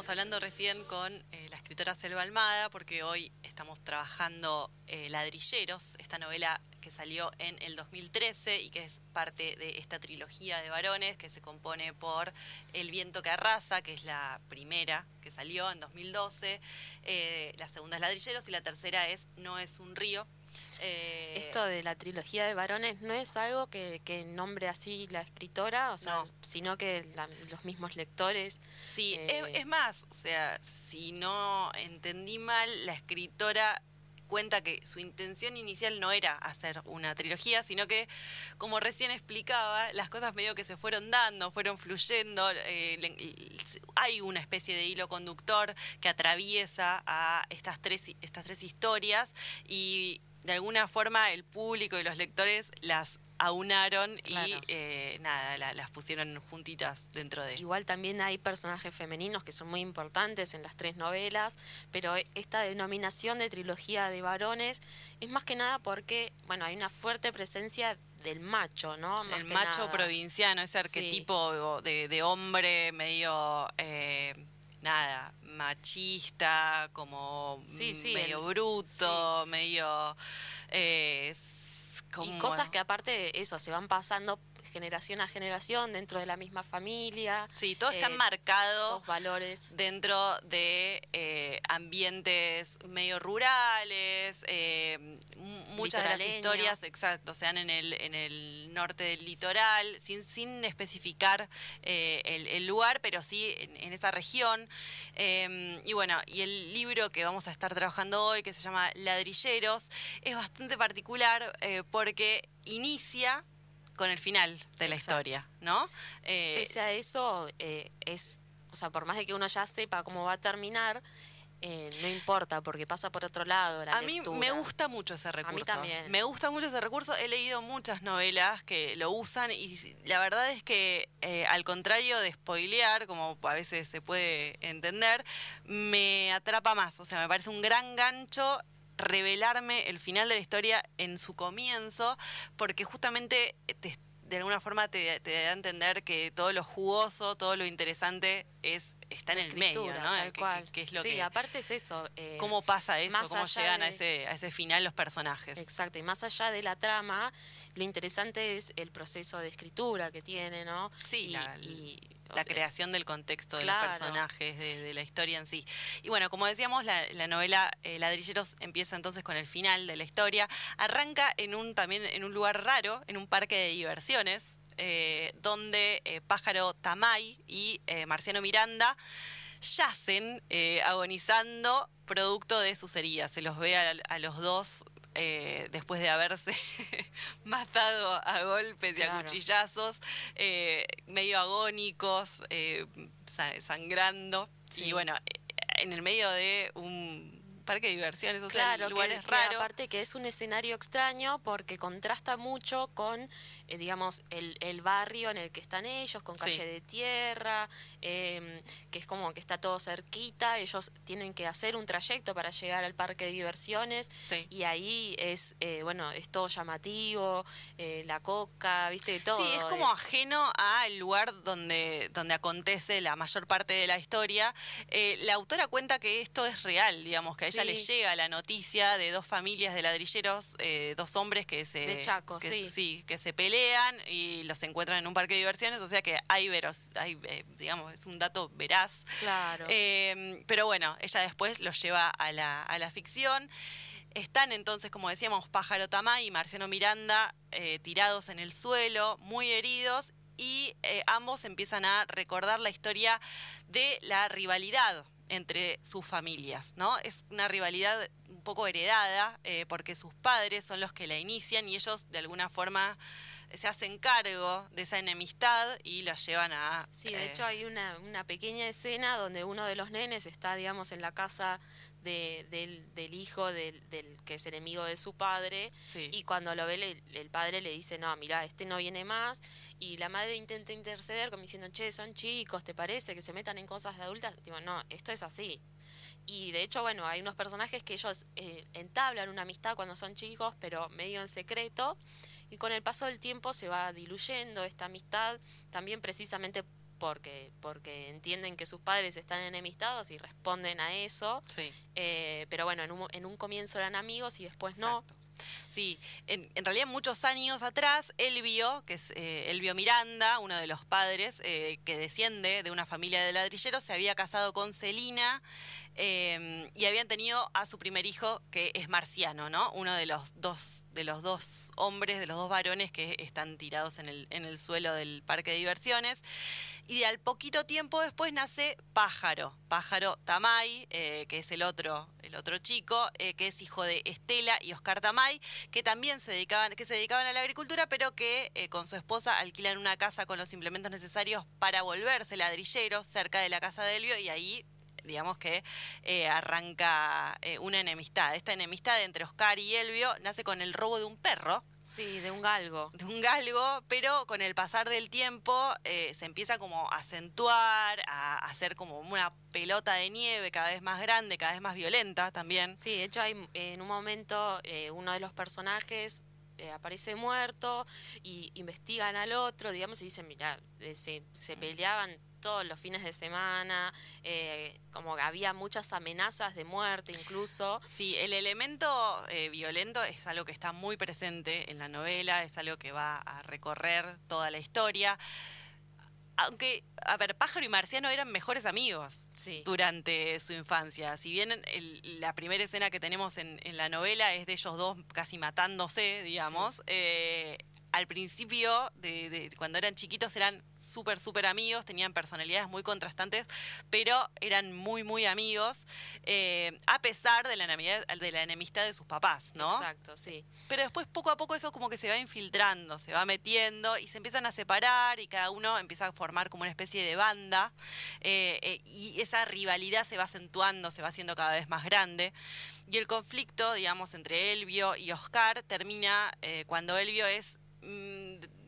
Estábamos hablando recién con eh, la escritora Selva Almada, porque hoy estamos trabajando eh, Ladrilleros, esta novela que salió en el 2013 y que es parte de esta trilogía de varones que se compone por El viento que arrasa, que es la primera que salió en 2012, eh, la segunda es Ladrilleros y la tercera es No es un río. Eh, Esto de la trilogía de varones no es algo que, que nombre así la escritora, o sea, No. sino que la- los mismos lectores. Sí, Eh, es, es más, o sea, si no entendí mal, la escritora cuenta que su intención inicial no era hacer una trilogía, sino que, como recién explicaba, las cosas medio que se fueron dando, fueron fluyendo, eh, le- hay una especie de hilo conductor que atraviesa a estas tres, estas tres historias y de alguna forma el público y los lectores las aunaron y eh, nada, la- las pusieron juntitas dentro de... Igual también hay personajes femeninos que son muy importantes en las tres novelas, pero esta denominación de trilogía de varones es más que nada porque, bueno, hay una fuerte presencia del macho, ¿no? Más el macho nada. provinciano, ese Sí. arquetipo de, de hombre medio, eh, nada, machista, como Sí, sí, medio el- bruto, medio... eh, Y cosas que aparte eso se van pasando generación a generación dentro de la misma familia. Sí, todo está eh, enmarcado Los valores. dentro de eh, ambientes medio rurales, eh, muchas de las historias, exacto, se dan en el, en el norte del litoral, sin, sin especificar el, el lugar, pero sí en, en esa región. Eh, y bueno, y el libro que vamos a estar trabajando hoy, que se llama Ladrilleros, es bastante particular porque inicia con el final de la Exacto. historia, ¿no? Eh, Pese a eso, eh, es, o sea, por más de que uno ya sepa cómo va a terminar, eh, no importa, porque pasa por otro lado la a mí lectura. me gusta mucho ese recurso. mí también. Me gusta mucho ese recurso. He leído muchas novelas que lo usan y la verdad es que, eh, al contrario de spoilear, como a veces se puede entender, me atrapa más. O sea, me parece un gran gancho revelarme el final de la historia en su comienzo, porque justamente te- de alguna forma te, te da a entender que todo lo jugoso, todo lo interesante es está en el medio, ¿no? tal Que- cual. que es lo sí, que aparte es eso. eh, cómo pasa eso, cómo llegan a ese, a ese final los personajes. Exacto, y más allá de la trama, lo interesante es el proceso de escritura que tiene, ¿no? Sí, Y- la- y, o la sea, creación del contexto de los personajes, de, de la historia en sí. Y bueno, como decíamos, la, la novela eh, Ladrilleros empieza entonces con el final de la historia. Arranca en un también en un lugar raro, en un parque de diversiones, eh, donde eh, Pájaro Tamay y Marciano Miranda yacen agonizando producto de sus heridas. Se los ve a, a los dos eh, después de haberse matado a golpes y a cuchillazos, eh, medio agónicos, eh, sa- sangrando. Sí. Y bueno, en el medio de un parque de diversiones, o sea, Claro, el lugar que, es que raro. aparte que es un escenario extraño porque contrasta mucho con, eh, digamos, el, el barrio en el que están ellos, con calle Sí. de tierra, em, que es como que está todo cerquita, ellos tienen que hacer un trayecto para llegar al parque de diversiones Sí. y ahí es, eh, bueno, es todo llamativo, eh, la coca, viste, todo. Sí, es como ajeno al lugar donde, donde acontece la mayor parte de la historia. Eh, la autora cuenta que esto es real, digamos, que a ella Sí. le llega la noticia de dos familias de ladrilleros, eh, dos hombres que se... De Chaco, que- sí. que se pelean y los encuentran en un parque de diversiones, o sea que hay veros, hay, eh, digamos, es un dato veraz. Claro. Eh, pero bueno, ella después los lleva a la, a la ficción. Están entonces, como decíamos, Pájaro Tamay y Marciano Miranda eh, tirados en el suelo, muy heridos, y ambos empiezan a recordar la historia de la rivalidad entre sus familias, ¿no? Es una rivalidad un poco heredada, eh, porque sus padres son los que la inician y ellos de alguna forma se hacen cargo de esa enemistad y la llevan a... Sí, de eh, hecho hay una, una pequeña escena donde uno de los nenes está, digamos, en la casa de- del, del hijo del, del que es enemigo de su padre sí. y cuando lo ve le- el padre le dice, no, mira, este no viene más y la madre intenta interceder como diciendo, che, son chicos, ¿te parece que se metan en cosas de adultas? Digo, no, esto es así. Y de hecho, bueno, hay unos personajes que ellos eh, entablan una amistad cuando son chicos, pero medio en secreto. Y con el paso del tiempo se va diluyendo esta amistad, también precisamente porque, porque entienden que sus padres están enemistados y responden a eso. sí. Eh, pero bueno, en un, en un comienzo eran amigos y después no. Exacto. Sí, en, en realidad muchos años atrás, Elvio, que es eh, Elvio Miranda, uno de los padres eh, que desciende de una familia de ladrilleros, se había casado con Celina eh, y habían tenido a su primer hijo, que es Marciano, ¿no? Uno de los dos, de los dos hombres, de los dos varones que están tirados en el, en el suelo del parque de diversiones. Y al poquito tiempo después nace Pájaro, Pájaro Tamay, eh, que es el otro, el otro chico, eh, que es hijo de Estela y Oscar Tamay, que también se dedicaban, que se dedicaban a la agricultura, pero que eh, con su esposa alquilan una casa con los implementos necesarios para volverse ladrilleros cerca de la casa de Elvio y ahí digamos que eh, arranca eh, una enemistad. Esta enemistad entre Oscar y Elvio nace con el robo de un perro, Sí, de un galgo. de un galgo, pero con el pasar del tiempo eh, se empieza como a acentuar, a hacer como una pelota de nieve cada vez más grande, cada vez más violenta también. Sí, de hecho hay en un momento eh, uno de los personajes eh, aparece muerto y investigan al otro, digamos, y dicen, mira, se, se peleaban todos los fines de semana, eh, como que había muchas amenazas de muerte incluso. Sí, el elemento eh, violento es algo que está muy presente en la novela, es algo que va a recorrer toda la historia. Aunque, a ver, Pájaro y Marciano eran mejores amigos Sí. durante su infancia. Si bien el- la primera escena que tenemos en, en la novela es de ellos dos casi matándose, digamos, eh, al principio, de, de- cuando eran chiquitos, eran súper, súper amigos, tenían personalidades muy contrastantes, pero eran muy, muy amigos, eh, a pesar de la, enemidad, de la enemistad de sus papás, ¿no? Exacto, sí. Pero después poco a poco eso como que se va infiltrando, se va metiendo y se empiezan a separar y cada uno empieza a formar como una especie de banda eh, eh, y esa rivalidad se va acentuando, se va haciendo cada vez más grande. Y el conflicto, digamos, entre Elvio y Oscar termina cuando Elvio es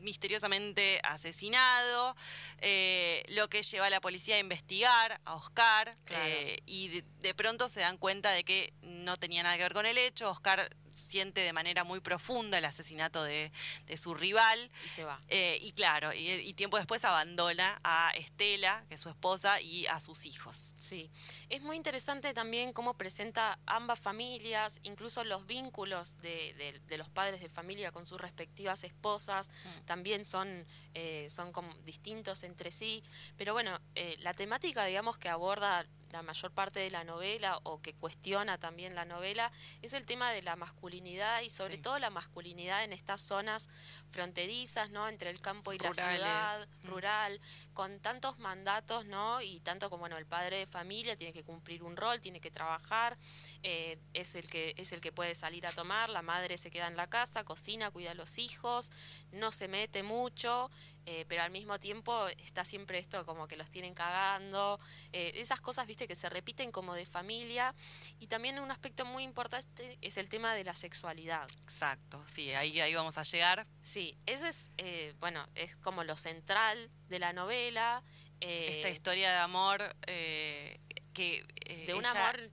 misteriosamente asesinado, eh, lo que lleva a la policía a investigar a Oscar Claro. eh, y de, de pronto se dan cuenta de que no tenía nada que ver con el hecho, Oscar siente de manera muy profunda el asesinato de, de su rival Y se va. eh, y claro, y, y tiempo después abandona a Estela, que es su esposa, y a sus hijos. Sí, es muy interesante también cómo presenta ambas familias, incluso los vínculos de, de- de los padres de familia con sus respectivas esposas, también son, eh, son como distintos entre sí. Pero bueno, eh, la temática, digamos, que aborda la mayor parte de la novela o que cuestiona también la novela es el tema de la masculinidad y sobre Sí. todo la masculinidad en estas zonas fronterizas, ¿no? Entre el campo y la ciudad, Mm. rural, con tantos mandatos, ¿no? Y tanto como, bueno, el padre de familia tiene que cumplir un rol, tiene que trabajar, eh, es, el que, es el que puede salir a tomar, la madre se queda en la casa, cocina, cuida a los hijos, no se mete mucho, eh, pero al mismo tiempo está siempre esto como que los tienen cagando, eh, esas cosas, viste, que se repiten como de familia. Y también un aspecto muy importante es el tema de la sexualidad. Exacto, sí, ahí, ahí vamos a llegar. Sí, ese es, eh, bueno, es como lo central de la novela. eh, Esta historia de amor que... de un ella amor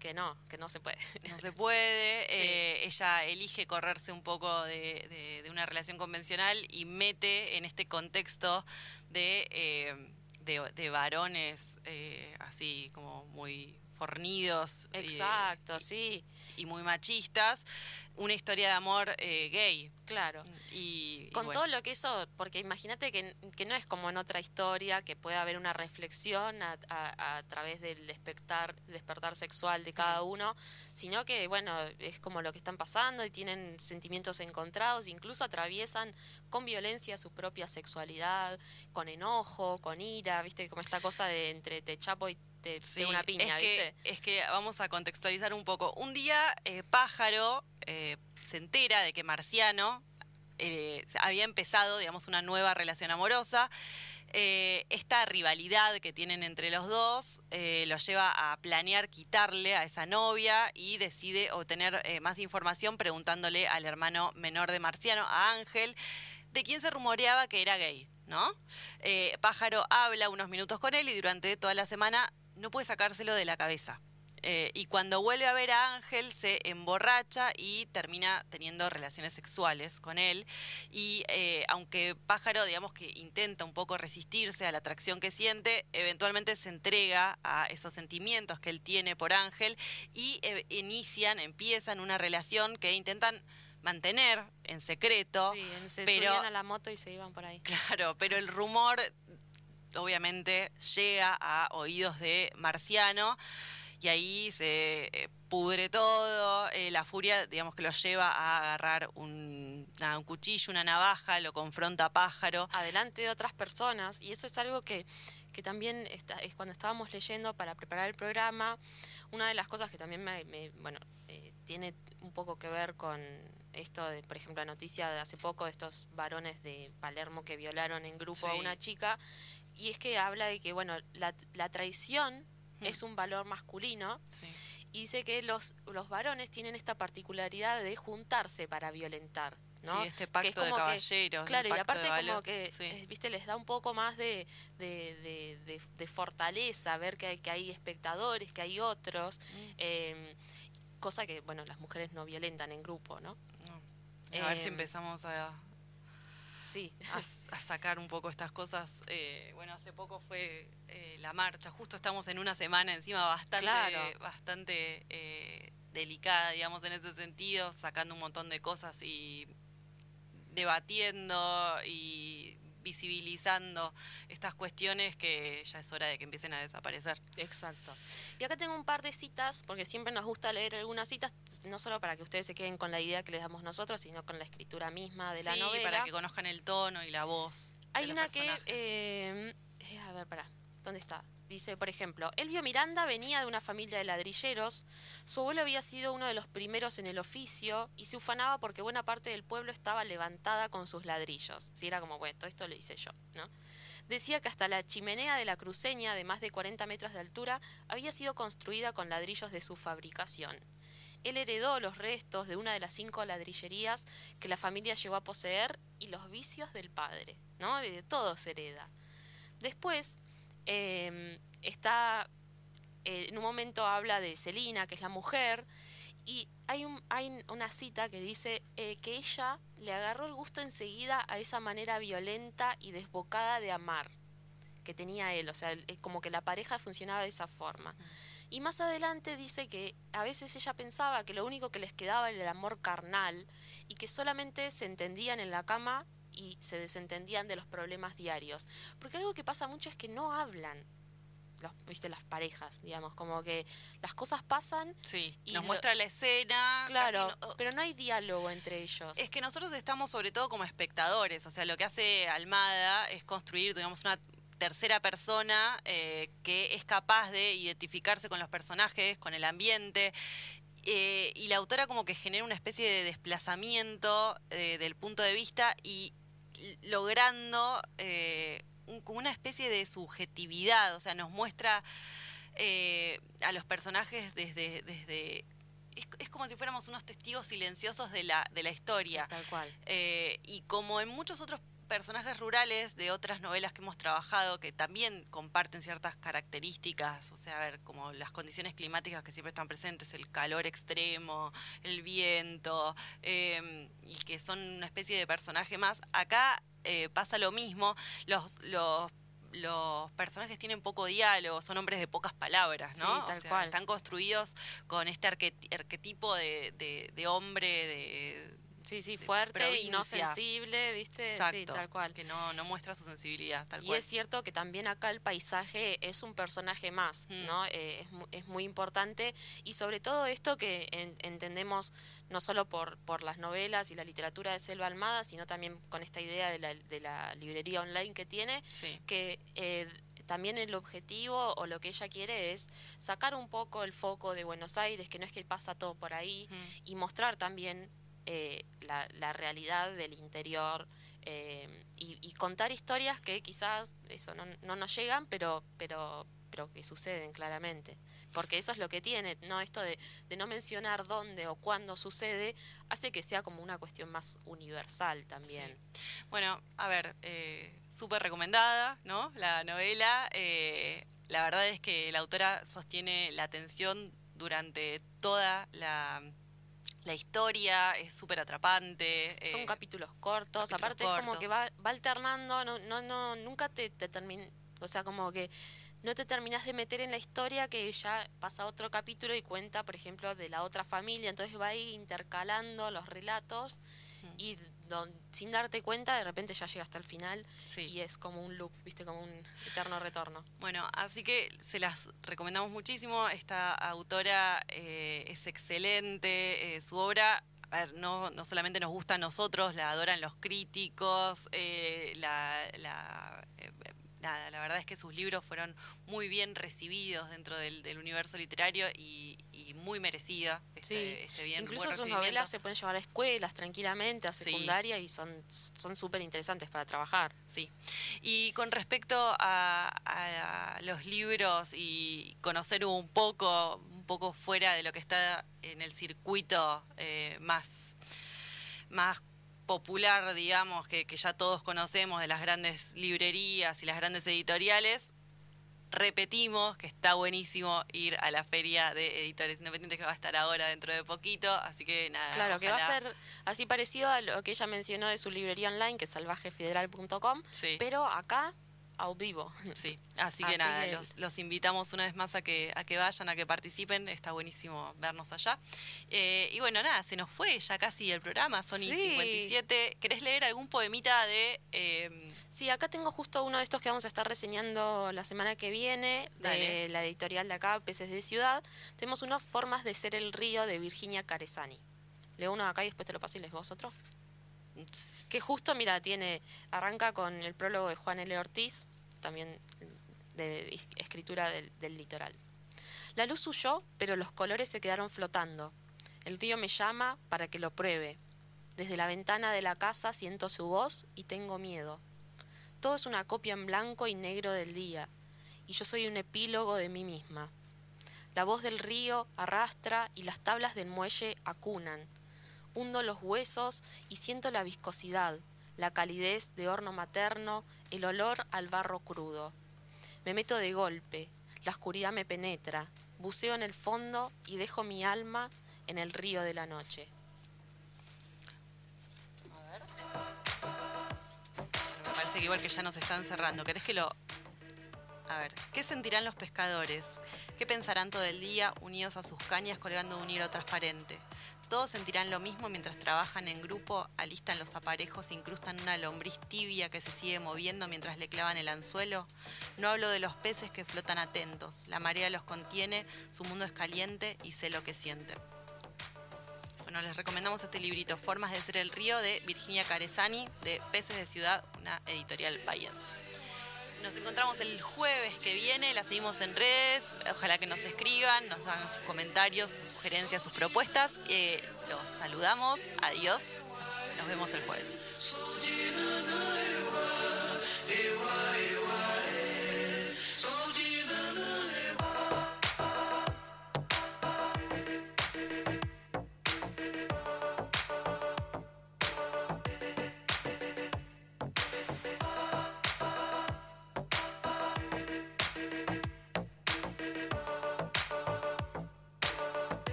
que no, que no se puede. No se puede, eh, ella elige correrse un poco de, de- de una relación convencional y mete en este contexto de, eh, de, de varones eh, así como muy fornidos y- Exacto, sí, y, muy machistas, una historia de amor eh, gay. claro. Y, y Con bueno, todo lo que eso, porque imagínate que, que no es como en otra historia, que puede haber una reflexión a, a- a través del despertar, despertar sexual de cada uno, sino que, bueno, es como lo que están pasando y tienen sentimientos encontrados, incluso atraviesan con violencia su propia sexualidad, con enojo, con ira, viste, como esta cosa de entre te chapo y te Sí, una piña, es que, es que vamos a contextualizar un poco. Un día, eh, Pájaro eh, se entera de que Marciano eh, había empezado, digamos, una nueva relación amorosa. Esta rivalidad que tienen entre los dos lo lleva a planear quitarle a esa novia y decide obtener más información preguntándole al hermano menor de Marciano, a Ángel, de quien se rumoreaba que era gay, ¿no? Eh, Pájaro habla unos minutos con él y durante toda la semana no puede sacárselo de la cabeza. Eh, y cuando vuelve a ver a Ángel se emborracha y termina teniendo relaciones sexuales con él. Y eh, aunque Pájaro, digamos que intenta un poco resistirse a la atracción que siente, eventualmente se entrega a esos sentimientos que él tiene por Ángel y eh, inician, empiezan una relación que intentan mantener en secreto. Sí, se pero- subían a la moto y se iban por ahí. Claro, pero el rumor obviamente llega a oídos de Marciano y ahí se eh, pudre todo, eh, la furia digamos que lo lleva a agarrar un, un cuchillo, una navaja, lo confronta a pájaro. adelante de otras personas y eso es algo que, que también está, es cuando estábamos leyendo para preparar el programa una de las cosas que también me, me- bueno tiene un poco que ver con esto de por ejemplo la noticia de hace poco de estos varones de Palermo que violaron en grupo a una chica y es que habla de que bueno la, la traición es un valor masculino Sí. y dice que los, los varones tienen esta particularidad de juntarse para violentar. ¿no? Sí, este Que es pacto de como que- caballeros. Claro, y pacto aparte de como que, Sí. eh, viste, les da un poco más de, de, de- de- de fortaleza, ver que hay, que hay espectadores, que hay otros, Mm. eh, cosa que, bueno, las mujeres no violentan en grupo, ¿no? A ver si Em, empezamos a, Sí, a, a sacar un poco estas cosas. Eh, bueno, hace poco fue eh, la marcha, justo estamos en una semana encima bastante, Claro. bastante eh, delicada, digamos, en ese sentido, sacando un montón de cosas y debatiendo y visibilizando estas cuestiones que ya es hora de que empiecen a desaparecer. exacto. Y acá tengo un par de citas, porque siempre nos gusta leer algunas citas, no solo para que ustedes se queden con la idea que les damos nosotros, sino con la escritura misma de la sí, novela. para que conozcan el tono y la voz. de Hay los una que, personajes. eh, a ver, pará, ¿dónde está? Dice, por ejemplo, Elvio Miranda venía de una familia de ladrilleros, su abuelo había sido uno de los primeros en el oficio y se ufanaba porque buena parte del pueblo estaba levantada con sus ladrillos. Si era como, bueno, todo esto lo hice yo, ¿no? Decía que hasta la chimenea de la cruceña, de más de 40 metros de altura, había sido construida con ladrillos de su fabricación. Él heredó los restos de una de las cinco ladrillerías que la familia llegó a poseer y los vicios del padre, ¿no? De todo se hereda. Después eh, está, eh, en un momento habla de Celina, que es la mujer, y hay, un, hay una cita que dice eh, que ella le agarró el gusto enseguida a esa manera violenta y desbocada de amar que tenía él, o sea, el- como que la pareja funcionaba de esa forma. Y más adelante dice que a veces ella pensaba que lo único que les quedaba era el amor carnal y que solamente se entendían en la cama y se desentendían de los problemas diarios. Porque algo que pasa mucho es que no hablan, los, viste, las parejas, digamos, como que las cosas pasan, Sí, y nos lo- muestra la escena. claro, no- pero no hay diálogo entre ellos. Es que nosotros estamos sobre todo como espectadores, o sea, lo que hace Almada es construir, digamos, una tercera persona eh, que es capaz de identificarse con los personajes, con el ambiente. eh, y la autora como que genera una especie de desplazamiento eh, del punto de vista y logrando eh, un- como una especie de subjetividad, o sea, nos muestra eh, a los personajes desde... desde es, es como si fuéramos unos testigos silenciosos de la, de la historia. Tal cual. Eh, y como en muchos otros personajes rurales de otras novelas que hemos trabajado que también comparten ciertas características, o sea, a ver, como las condiciones climáticas que siempre están presentes, el calor extremo, el viento, eh, y que son una especie de personaje más. Acá eh, pasa lo mismo, los, los los personajes tienen poco diálogo, son hombres de pocas palabras, ¿no? Sí, tal O sea, cual. Están construidos con este arque- arquetipo de, de- de hombre, de, Sí, sí, fuerte y no sensible, ¿viste? Sí, Exacto, tal cual. que no, no muestra su sensibilidad, tal Y cual. es cierto que también acá el paisaje es un personaje más, Mm. ¿no? Eh, es, es muy importante y sobre todo esto que en- entendemos no solo por, por las novelas y la literatura de Selva Almada, sino también con esta idea de la, de la librería online que tiene, Sí. que eh, también el objetivo o lo que ella quiere es sacar un poco el foco de Buenos Aires, que no es que pasa todo por ahí, Mm. y mostrar también eh, la, la realidad del interior eh, y, contar historias que quizás eso no, no nos llegan, pero, pero, pero que suceden claramente. Porque eso es lo que tiene, ¿no? Esto de, de no mencionar dónde o cuándo sucede, hace que sea como una cuestión más universal también. Bueno, a ver, eh, súper recomendada, ¿no? La novela. eh, la verdad es que la autora sostiene la atención durante toda la, la historia, es súper atrapante. Son eh, capítulos cortos, capítulos aparte es como que va, va alternando, no, no, no, nunca te, te termina, o sea, como que no te terminas de meter en la historia que ya pasa otro capítulo y cuenta, por ejemplo, de la otra familia, entonces va ahí intercalando los relatos y don- sin darte cuenta de repente ya llega hasta el final Sí. y es como un loop, viste, como un eterno retorno. Bueno, así que se las recomendamos muchísimo. Esta autora eh, es excelente. eh, su obra, a ver, no, no solamente nos gusta a nosotros, la adoran los críticos. eh, la, la, nada, la verdad es que sus libros fueron muy bien recibidos dentro del, del universo literario y, y muy merecida. Este, Sí, este bien, Incluso buen sus novelas se pueden llevar a escuelas tranquilamente, a Sí. secundaria y son son súper interesantes para trabajar. Sí. Y con respecto a, a los libros y conocer un poco, un poco fuera de lo que está en el circuito eh, más, más popular, digamos, que, que ya todos conocemos de las grandes librerías y las grandes editoriales, repetimos que está buenísimo ir a la feria de editores independientes que va a estar ahora dentro de poquito, así que nada. Claro, que va a ser así parecido a lo que ella mencionó de su librería online, que es salvajefederal.com, Sí. pero acá a vivo. Sí, así que Así nada, que- Los, los invitamos una vez más a que, a que vayan, a que participen, está buenísimo vernos allá. Eh, y bueno, nada, se nos fue ya casi el programa, son y Sí. 57. ¿Querés leer algún poemita de... eh, Sí, acá tengo justo uno de estos que vamos a estar reseñando la semana que viene, de la editorial de acá, Peces de Ciudad. Tenemos unos Formas de ser el río de Virginia Caresani. Leo uno acá y después te lo paso y les vos otro. Que justo, mira, tiene, arranca con el prólogo de Juan L. Ortiz, también de escritura del litoral. La luz huyó, pero los colores se quedaron flotando. El río me llama para que lo pruebe. Desde la ventana de la casa siento su voz y tengo miedo. Todo es una copia en blanco y negro del día, y yo soy un epílogo de mí misma. La voz del río arrastra y las tablas del muelle acunan. Hundo los huesos y siento la viscosidad, la calidez de horno materno, el olor al barro crudo. Me meto de golpe, la oscuridad me penetra, buceo en el fondo y dejo mi alma en el río de la noche. me parece que igual que ya nos están cerrando. ¿Querés que lo...? A ver, ¿qué sentirán los pescadores? ¿Qué pensarán todo el día unidos a sus cañas colgando un hilo transparente? Todos sentirán lo mismo mientras trabajan en grupo, alistan los aparejos, incrustan una lombriz tibia que se sigue moviendo mientras le clavan el anzuelo. No hablo de los peces que flotan atentos. La marea los contiene, su mundo es caliente y sé lo que sienten. Bueno, les recomendamos este librito, Formas de ser el río, de Virginia Caresani, de Peces de Ciudad, una editorial bahiense. Nos encontramos el jueves que viene, la seguimos en redes, ojalá que nos escriban, nos dan sus comentarios, sus sugerencias, sus propuestas. Eh, los saludamos, adiós, nos vemos el jueves.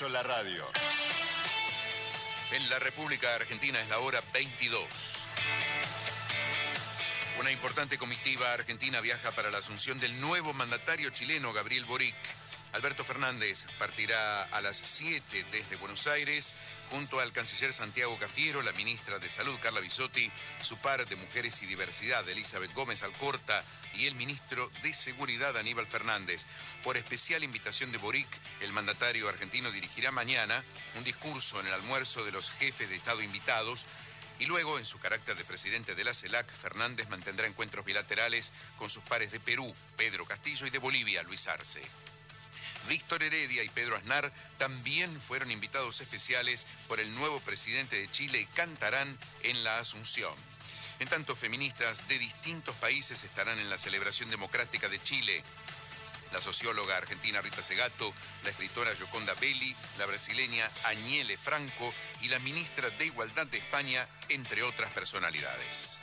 Sola radio. En la República Argentina es la hora 22. Una importante comitiva argentina viaja para la asunción del nuevo mandatario chileno Gabriel Boric. Alberto Fernández partirá a las 7 desde Buenos Aires junto al canciller Santiago Cafiero, la ministra de Salud Carla Bisotti, su par de Mujeres y Diversidad Elizabeth Gómez Alcorta y el ministro de Seguridad Aníbal Fernández. Por especial invitación de Boric, el mandatario argentino dirigirá mañana un discurso en el almuerzo de los jefes de Estado invitados y luego, en su carácter de presidente de la CELAC, Fernández mantendrá encuentros bilaterales con sus pares de Perú, Pedro Castillo, y de Bolivia, Luis Arce. Víctor Heredia y Pedro Aznar también fueron invitados especiales por el nuevo presidente de Chile y cantarán en la Asunción. En tanto, feministas de distintos países estarán en la celebración democrática de Chile. La socióloga argentina Rita Segato, la escritora Gioconda Belli, la brasileña Añele Franco y la ministra de Igualdad de España, entre otras personalidades.